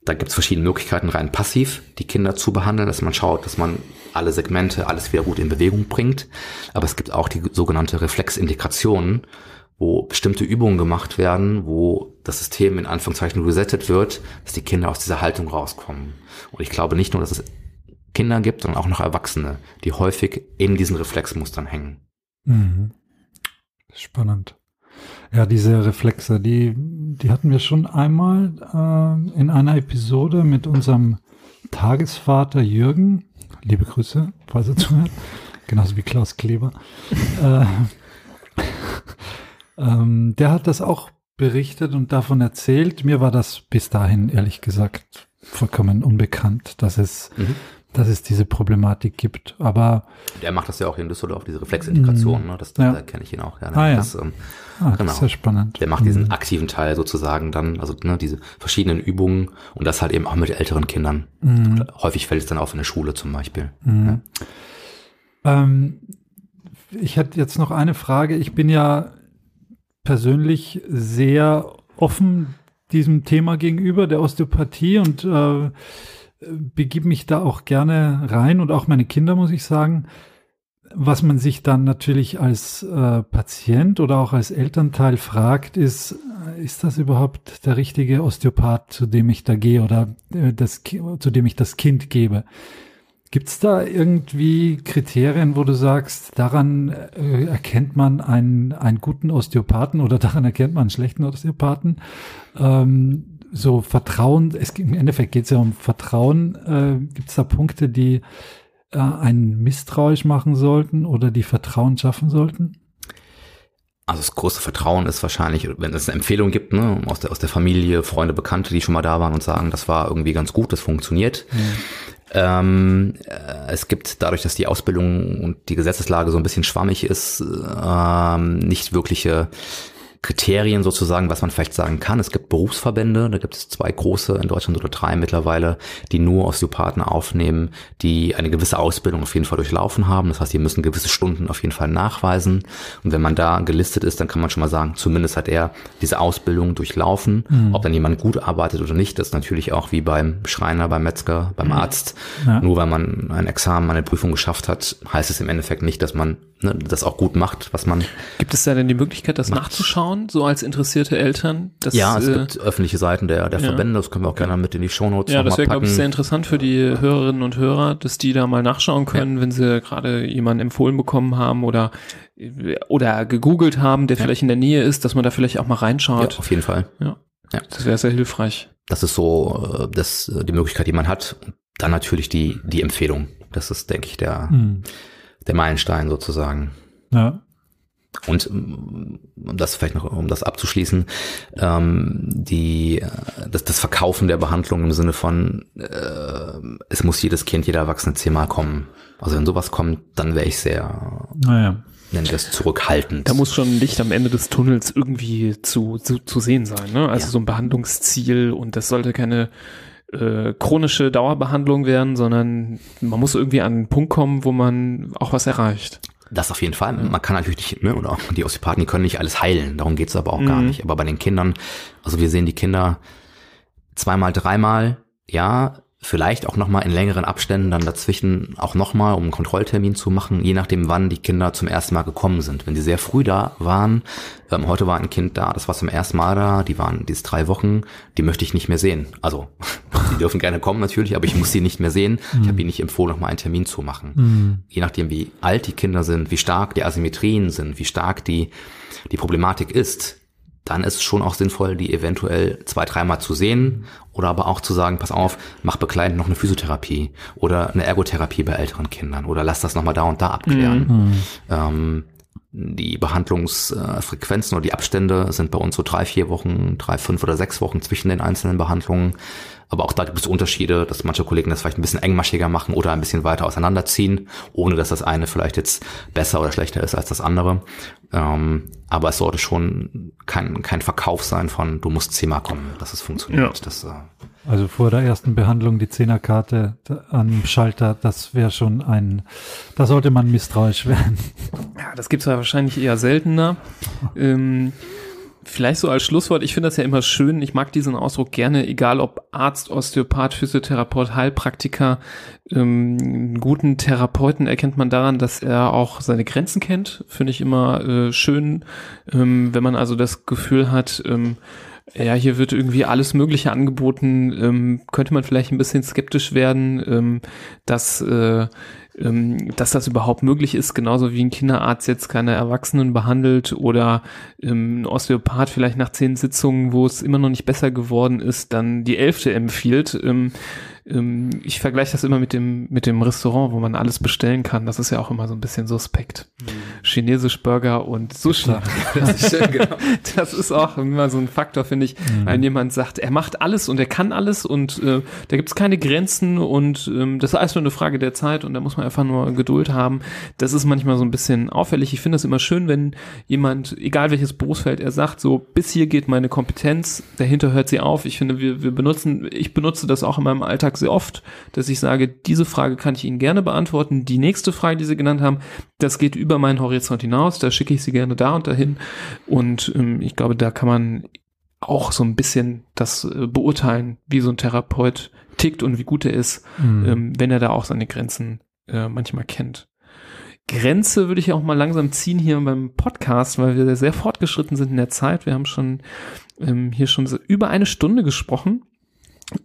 Speaker 3: da gibt es verschiedene Möglichkeiten, rein passiv die Kinder zu behandeln, dass man schaut, dass man alle Segmente, alles wieder gut in Bewegung bringt. Aber es gibt auch die sogenannte Reflexintegration, wo bestimmte Übungen gemacht werden, wo das System in Anführungszeichen resettet wird, dass die Kinder aus dieser Haltung rauskommen. Und ich glaube nicht nur, dass es Kinder gibt, sondern auch noch Erwachsene, die häufig in diesen Reflexmustern hängen. Mhm.
Speaker 2: Spannend. Ja, diese Reflexe, die, die hatten wir schon einmal äh, in einer Episode mit unserem Tagesvater Jürgen. Liebe Grüße, falls er zuhört. Genauso wie Klaus Kleber. äh, ähm, der hat das auch berichtet und davon erzählt. Mir war das bis dahin, ehrlich gesagt, vollkommen unbekannt, dass es, mhm. dass es diese Problematik gibt. Aber
Speaker 3: der macht das ja auch in Düsseldorf, diese Reflexintegration. Mhm. Ne? Das, ja. Da kenne ich ihn auch.
Speaker 2: Ja, ah, ja.
Speaker 3: Das,
Speaker 2: ähm, ah, genau. das ist ja spannend.
Speaker 3: Der macht diesen mhm. aktiven Teil sozusagen dann, also ne, diese verschiedenen Übungen und das halt eben auch mit älteren Kindern. Mhm. Häufig fällt es dann auf in der Schule zum Beispiel. Mhm.
Speaker 2: Ja. Ähm, ich hätte jetzt noch eine Frage. Ich bin ja persönlich sehr offen diesem Thema gegenüber, der Osteopathie und äh, begib mich da auch gerne rein und auch meine Kinder, muss ich sagen. Was man sich dann natürlich als äh, Patient oder auch als Elternteil fragt, ist, äh, ist das überhaupt der richtige Osteopath, zu dem ich da gehe oder äh, das, zu dem ich das Kind gebe? Gibt es da irgendwie Kriterien, wo du sagst, daran äh, erkennt man einen, einen guten Osteopathen oder daran erkennt man einen schlechten Osteopathen? Ähm, so Vertrauen, es, im Endeffekt geht es ja um Vertrauen. Äh, Gibt es da Punkte, die äh, einen misstrauisch machen sollten oder die Vertrauen schaffen sollten?
Speaker 3: Also das große Vertrauen ist wahrscheinlich, wenn es eine Empfehlung gibt, ne, aus der, aus der Familie, Freunde, Bekannte, die schon mal da waren und sagen, das war irgendwie ganz gut, das funktioniert. Mhm ähm, äh, es gibt dadurch, dass die Ausbildung und die Gesetzeslage so ein bisschen schwammig ist, ähm, nicht wirkliche Kriterien sozusagen, was man vielleicht sagen kann. Es gibt Berufsverbände, da gibt es zwei große in Deutschland oder drei mittlerweile, die nur Osteopathen aufnehmen, die eine gewisse Ausbildung auf jeden Fall durchlaufen haben. Das heißt, die müssen gewisse Stunden auf jeden Fall nachweisen. Und wenn man da gelistet ist, dann kann man schon mal sagen, zumindest hat er diese Ausbildung durchlaufen. Mhm. Ob dann jemand gut arbeitet oder nicht, das ist natürlich auch wie beim Schreiner, beim Metzger, beim mhm. Arzt. Ja. Nur weil man ein Examen, eine Prüfung geschafft hat, heißt es im Endeffekt nicht, dass man ne, das auch gut macht, was man.
Speaker 1: Gibt es da denn die Möglichkeit, das macht. nachzuschauen, so als interessierte Eltern?
Speaker 3: Das, ja, es äh, gibt öffentliche Seiten der, der ja. Verbände, das können wir auch gerne mit in die Shownotes
Speaker 1: Ja, das wäre, glaube ich, sehr interessant für die Hörerinnen und Hörer, dass die da mal nachschauen können, ja. wenn sie gerade jemanden empfohlen bekommen haben oder oder gegoogelt haben, der ja. vielleicht in der Nähe ist, dass man da vielleicht auch mal reinschaut.
Speaker 3: Ja, auf jeden Fall.
Speaker 1: Ja. ja. Das wäre sehr hilfreich.
Speaker 3: Das ist so äh, das, die Möglichkeit, die man hat. Dann natürlich die, die Empfehlung. Das ist, denke ich, der, mhm. der Meilenstein sozusagen.
Speaker 2: Ja.
Speaker 3: Und um das vielleicht noch, um das abzuschließen, ähm, die, äh, das, das Verkaufen der Behandlung im Sinne von, äh, es muss jedes Kind, jeder Erwachsene zehnmal kommen. Also wenn sowas kommt, dann wäre ich sehr,
Speaker 2: naja.
Speaker 3: nennen wir es zurückhaltend.
Speaker 1: Da muss schon ein Licht am Ende des Tunnels irgendwie zu, zu, zu sehen sein. Ne? Also ja. so ein Behandlungsziel und das sollte keine äh, chronische Dauerbehandlung werden, sondern man muss irgendwie an einen Punkt kommen, wo man auch was erreicht.
Speaker 3: Das auf jeden Fall. Man kann natürlich nicht, ne, oder die Osteopathen, die können nicht alles heilen. Darum geht's aber auch mhm. gar nicht. Aber bei den Kindern, also wir sehen die Kinder zweimal, dreimal, ja, vielleicht auch nochmal in längeren Abständen dann dazwischen auch nochmal, um einen Kontrolltermin zu machen, je nachdem, wann die Kinder zum ersten Mal gekommen sind. Wenn sie sehr früh da waren, ähm, heute war ein Kind da, das war zum ersten Mal da, die waren diese drei Wochen, die möchte ich nicht mehr sehen. Also, sie dürfen gerne kommen natürlich, aber ich muss sie nicht mehr sehen. Mhm. Ich habe ihnen nicht empfohlen, nochmal einen Termin zu machen. Mhm. Je nachdem, wie alt die Kinder sind, wie stark die Asymmetrien sind, wie stark die, die Problematik ist, dann ist es schon auch sinnvoll, die eventuell zwei, dreimal zu sehen oder aber auch zu sagen, pass auf, mach begleitend noch eine Physiotherapie oder eine Ergotherapie bei älteren Kindern oder lass das nochmal da und da abklären. Mhm. Ähm, die Behandlungsfrequenzen oder die Abstände sind bei uns so drei, vier Wochen, drei, fünf oder sechs Wochen zwischen den einzelnen Behandlungen. Aber auch da gibt es Unterschiede, dass manche Kollegen das vielleicht ein bisschen engmaschiger machen oder ein bisschen weiter auseinanderziehen, ohne dass das eine vielleicht jetzt besser oder schlechter ist als das andere. Ähm, aber es sollte schon kein, kein Verkauf sein von, du musst zehnmal kommen, dass es funktioniert. Ja. Das, äh,
Speaker 2: also vor der ersten Behandlung die Zehnerkarte am Schalter, das wäre schon ein, da sollte man misstrauisch werden.
Speaker 1: Ja, das gibt's ja wahrscheinlich eher seltener. ähm, Vielleicht so als Schlusswort, ich finde das ja immer schön, ich mag diesen Ausdruck gerne, egal ob Arzt, Osteopath, Physiotherapeut, Heilpraktiker, ähm, einen guten Therapeuten erkennt man daran, dass er auch seine Grenzen kennt, finde ich immer äh, schön, ähm, wenn man also das Gefühl hat, ähm, ja, hier wird irgendwie alles Mögliche angeboten, ähm, könnte man vielleicht ein bisschen skeptisch werden, ähm, dass äh, dass das überhaupt möglich ist, genauso wie ein Kinderarzt jetzt keine Erwachsenen behandelt oder ähm, ein Osteopath vielleicht nach zehn Sitzungen, wo es immer noch nicht besser geworden ist, dann die elfte empfiehlt. Ähm, ich vergleiche das immer mit dem, mit dem Restaurant, wo man alles bestellen kann. Das ist ja auch immer so ein bisschen suspekt. Mhm. Chinesisch Burger und Sushi. Das ist, schön, genau. das ist auch immer so ein Faktor, finde ich, mhm. wenn jemand sagt, er macht alles und er kann alles und äh, da gibt es keine Grenzen und ähm, das ist alles nur eine Frage der Zeit und da muss man einfach nur Geduld haben. Das ist manchmal so ein bisschen auffällig. Ich finde es immer schön, wenn jemand, egal welches Berufsfeld er sagt, so bis hier geht meine Kompetenz, dahinter hört sie auf. Ich finde, wir, wir benutzen, ich benutze das auch in meinem Alltag Alltag sehr oft, dass ich sage, diese Frage kann ich Ihnen gerne beantworten. Die nächste Frage, die Sie genannt haben, das geht über meinen Horizont hinaus, da schicke ich Sie gerne da und dahin. Und ähm, ich glaube, da kann man auch so ein bisschen das äh, beurteilen, wie so ein Therapeut tickt und wie gut er ist, mhm. ähm, wenn er da auch seine Grenzen äh, manchmal kennt. Grenze würde ich auch mal langsam ziehen hier beim Podcast, weil wir sehr fortgeschritten sind in der Zeit. Wir haben schon ähm, hier schon über eine Stunde gesprochen.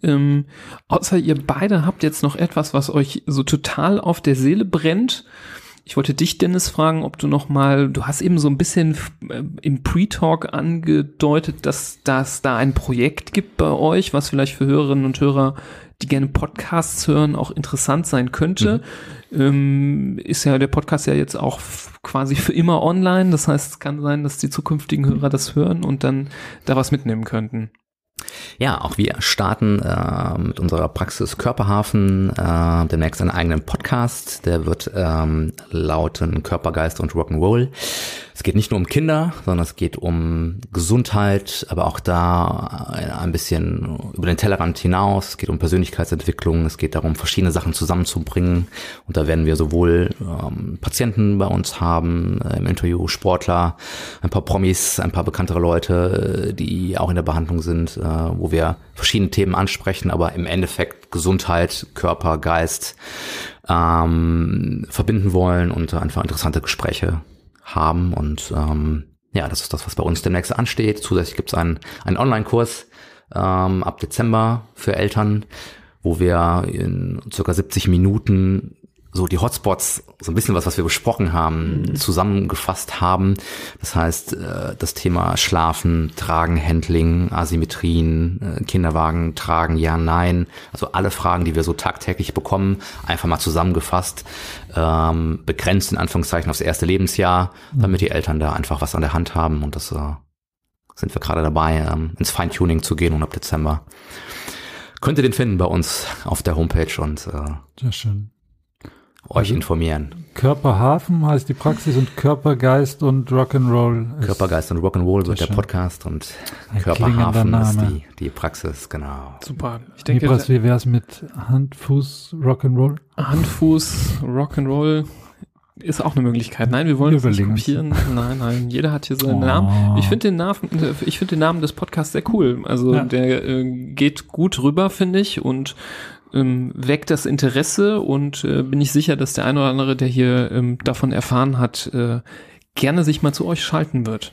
Speaker 1: Ähm, außer ihr beide habt jetzt noch etwas, was euch so total auf der Seele brennt. Ich wollte dich, Dennis, fragen, ob du noch mal, du hast eben so ein bisschen äh, im Pre-Talk angedeutet, dass das da ein Projekt gibt bei euch, was vielleicht für Hörerinnen und Hörer, die gerne Podcasts hören, auch interessant sein könnte. Mhm. Ähm, ist ja der Podcast ja jetzt auch quasi für immer online. Das heißt, es kann sein, dass die zukünftigen Hörer das hören und dann da was mitnehmen könnten.
Speaker 3: Ja, auch wir starten äh, mit unserer Praxis Körperhafen äh, demnächst einen eigenen Podcast. Der wird ähm, lauten Körpergeist und Rock'n'Roll. Es geht nicht nur um Kinder, sondern es geht um Gesundheit, aber auch da ein bisschen über den Tellerrand hinaus. Es geht um Persönlichkeitsentwicklung, es geht darum, verschiedene Sachen zusammenzubringen. Und da werden wir sowohl ähm, Patienten bei uns haben, äh, im Interview Sportler, ein paar Promis, ein paar bekanntere Leute, äh, die auch in der Behandlung sind, äh, wo wir verschiedene Themen ansprechen, aber im Endeffekt Gesundheit, Körper, Geist ähm, verbinden wollen und einfach interessante Gespräche haben. Und ähm, ja, das ist das, was bei uns demnächst ansteht. Zusätzlich gibt es einen, einen Online-Kurs ähm, ab Dezember für Eltern, wo wir in circa 70 Minuten so die Hotspots, so ein bisschen was, was wir besprochen haben, mhm. zusammengefasst haben. Das heißt, äh, das Thema Schlafen, Tragen, Handling, Asymmetrien, äh, Kinderwagen, Tragen, ja, nein. Also alle Fragen, die wir so tagtäglich bekommen, einfach mal zusammengefasst, ähm, begrenzt in Anführungszeichen aufs erste Lebensjahr, mhm. damit die Eltern da einfach was an der Hand haben. Und das äh, sind wir gerade dabei, ähm, ins Feintuning zu gehen und ab Dezember könnt ihr den finden bei uns auf der Homepage und äh,
Speaker 2: Sehr schön
Speaker 3: euch also informieren.
Speaker 2: Körperhafen heißt die Praxis und Körpergeist und Rock'n'Roll.
Speaker 3: Körpergeist und Rock'n'Roll wird der Podcast und Ein Körperhafen ist die, die Praxis, genau.
Speaker 1: Super.
Speaker 2: Ich denke, Libras, wie wäre es mit Hand, Fuß, Rock'n'Roll?
Speaker 1: Hand, Fuß, Rock'n'Roll ist auch eine Möglichkeit. Nein, wir wollen es nicht kopieren. Nein, nein, jeder hat hier seinen oh. Namen. Ich finde den Namen, ich finde den Namen des Podcasts sehr cool. Also ja. der äh, geht gut rüber, finde ich und ähm, weckt das Interesse und äh, bin ich sicher, dass der eine oder andere, der hier ähm, davon erfahren hat, äh, gerne sich mal zu euch schalten wird.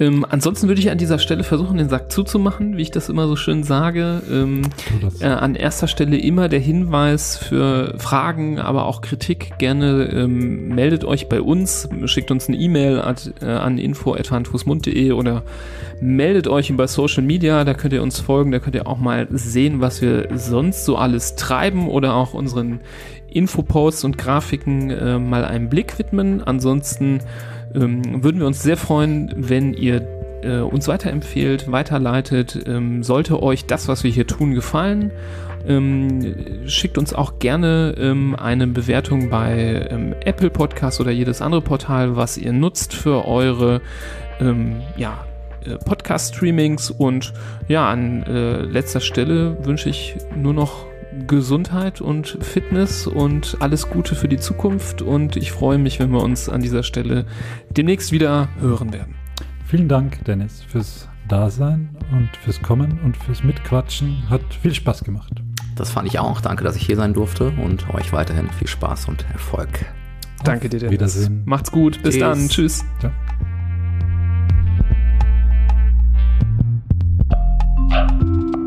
Speaker 1: Ähm, ansonsten würde ich an dieser Stelle versuchen, den Sack zuzumachen, wie ich das immer so schön sage. Ähm, äh, an erster Stelle immer der Hinweis für Fragen, aber auch Kritik. Gerne ähm, meldet euch bei uns, schickt uns eine E-Mail äh, an info.handfußmund.de oder meldet euch bei Social Media, da könnt ihr uns folgen, da könnt ihr auch mal sehen, was wir sonst so alles treiben oder auch unseren Infoposts und Grafiken äh, mal einen Blick widmen. Ansonsten ähm, würden wir uns sehr freuen, wenn ihr äh, uns weiterempfehlt, weiterleitet. Ähm, sollte euch das, was wir hier tun, gefallen, ähm, schickt uns auch gerne ähm, eine Bewertung bei ähm, Apple Podcast oder jedes andere Portal, was ihr nutzt für eure ähm, ja, äh, Podcast-Streamings. Und ja, an äh, letzter Stelle wünsche ich nur noch Gesundheit und Fitness und alles Gute für die Zukunft und ich freue mich, wenn wir uns an dieser Stelle demnächst wieder hören werden.
Speaker 2: Vielen Dank, Dennis, fürs Dasein und fürs Kommen und fürs Mitquatschen. Hat viel Spaß gemacht.
Speaker 3: Das fand ich auch. Danke, dass ich hier sein durfte und euch weiterhin viel Spaß und Erfolg.
Speaker 1: Danke dir,
Speaker 2: Dennis. Wiedersehen.
Speaker 1: Macht's gut. Bis Tschüss. dann. Tschüss. Ciao. Ja.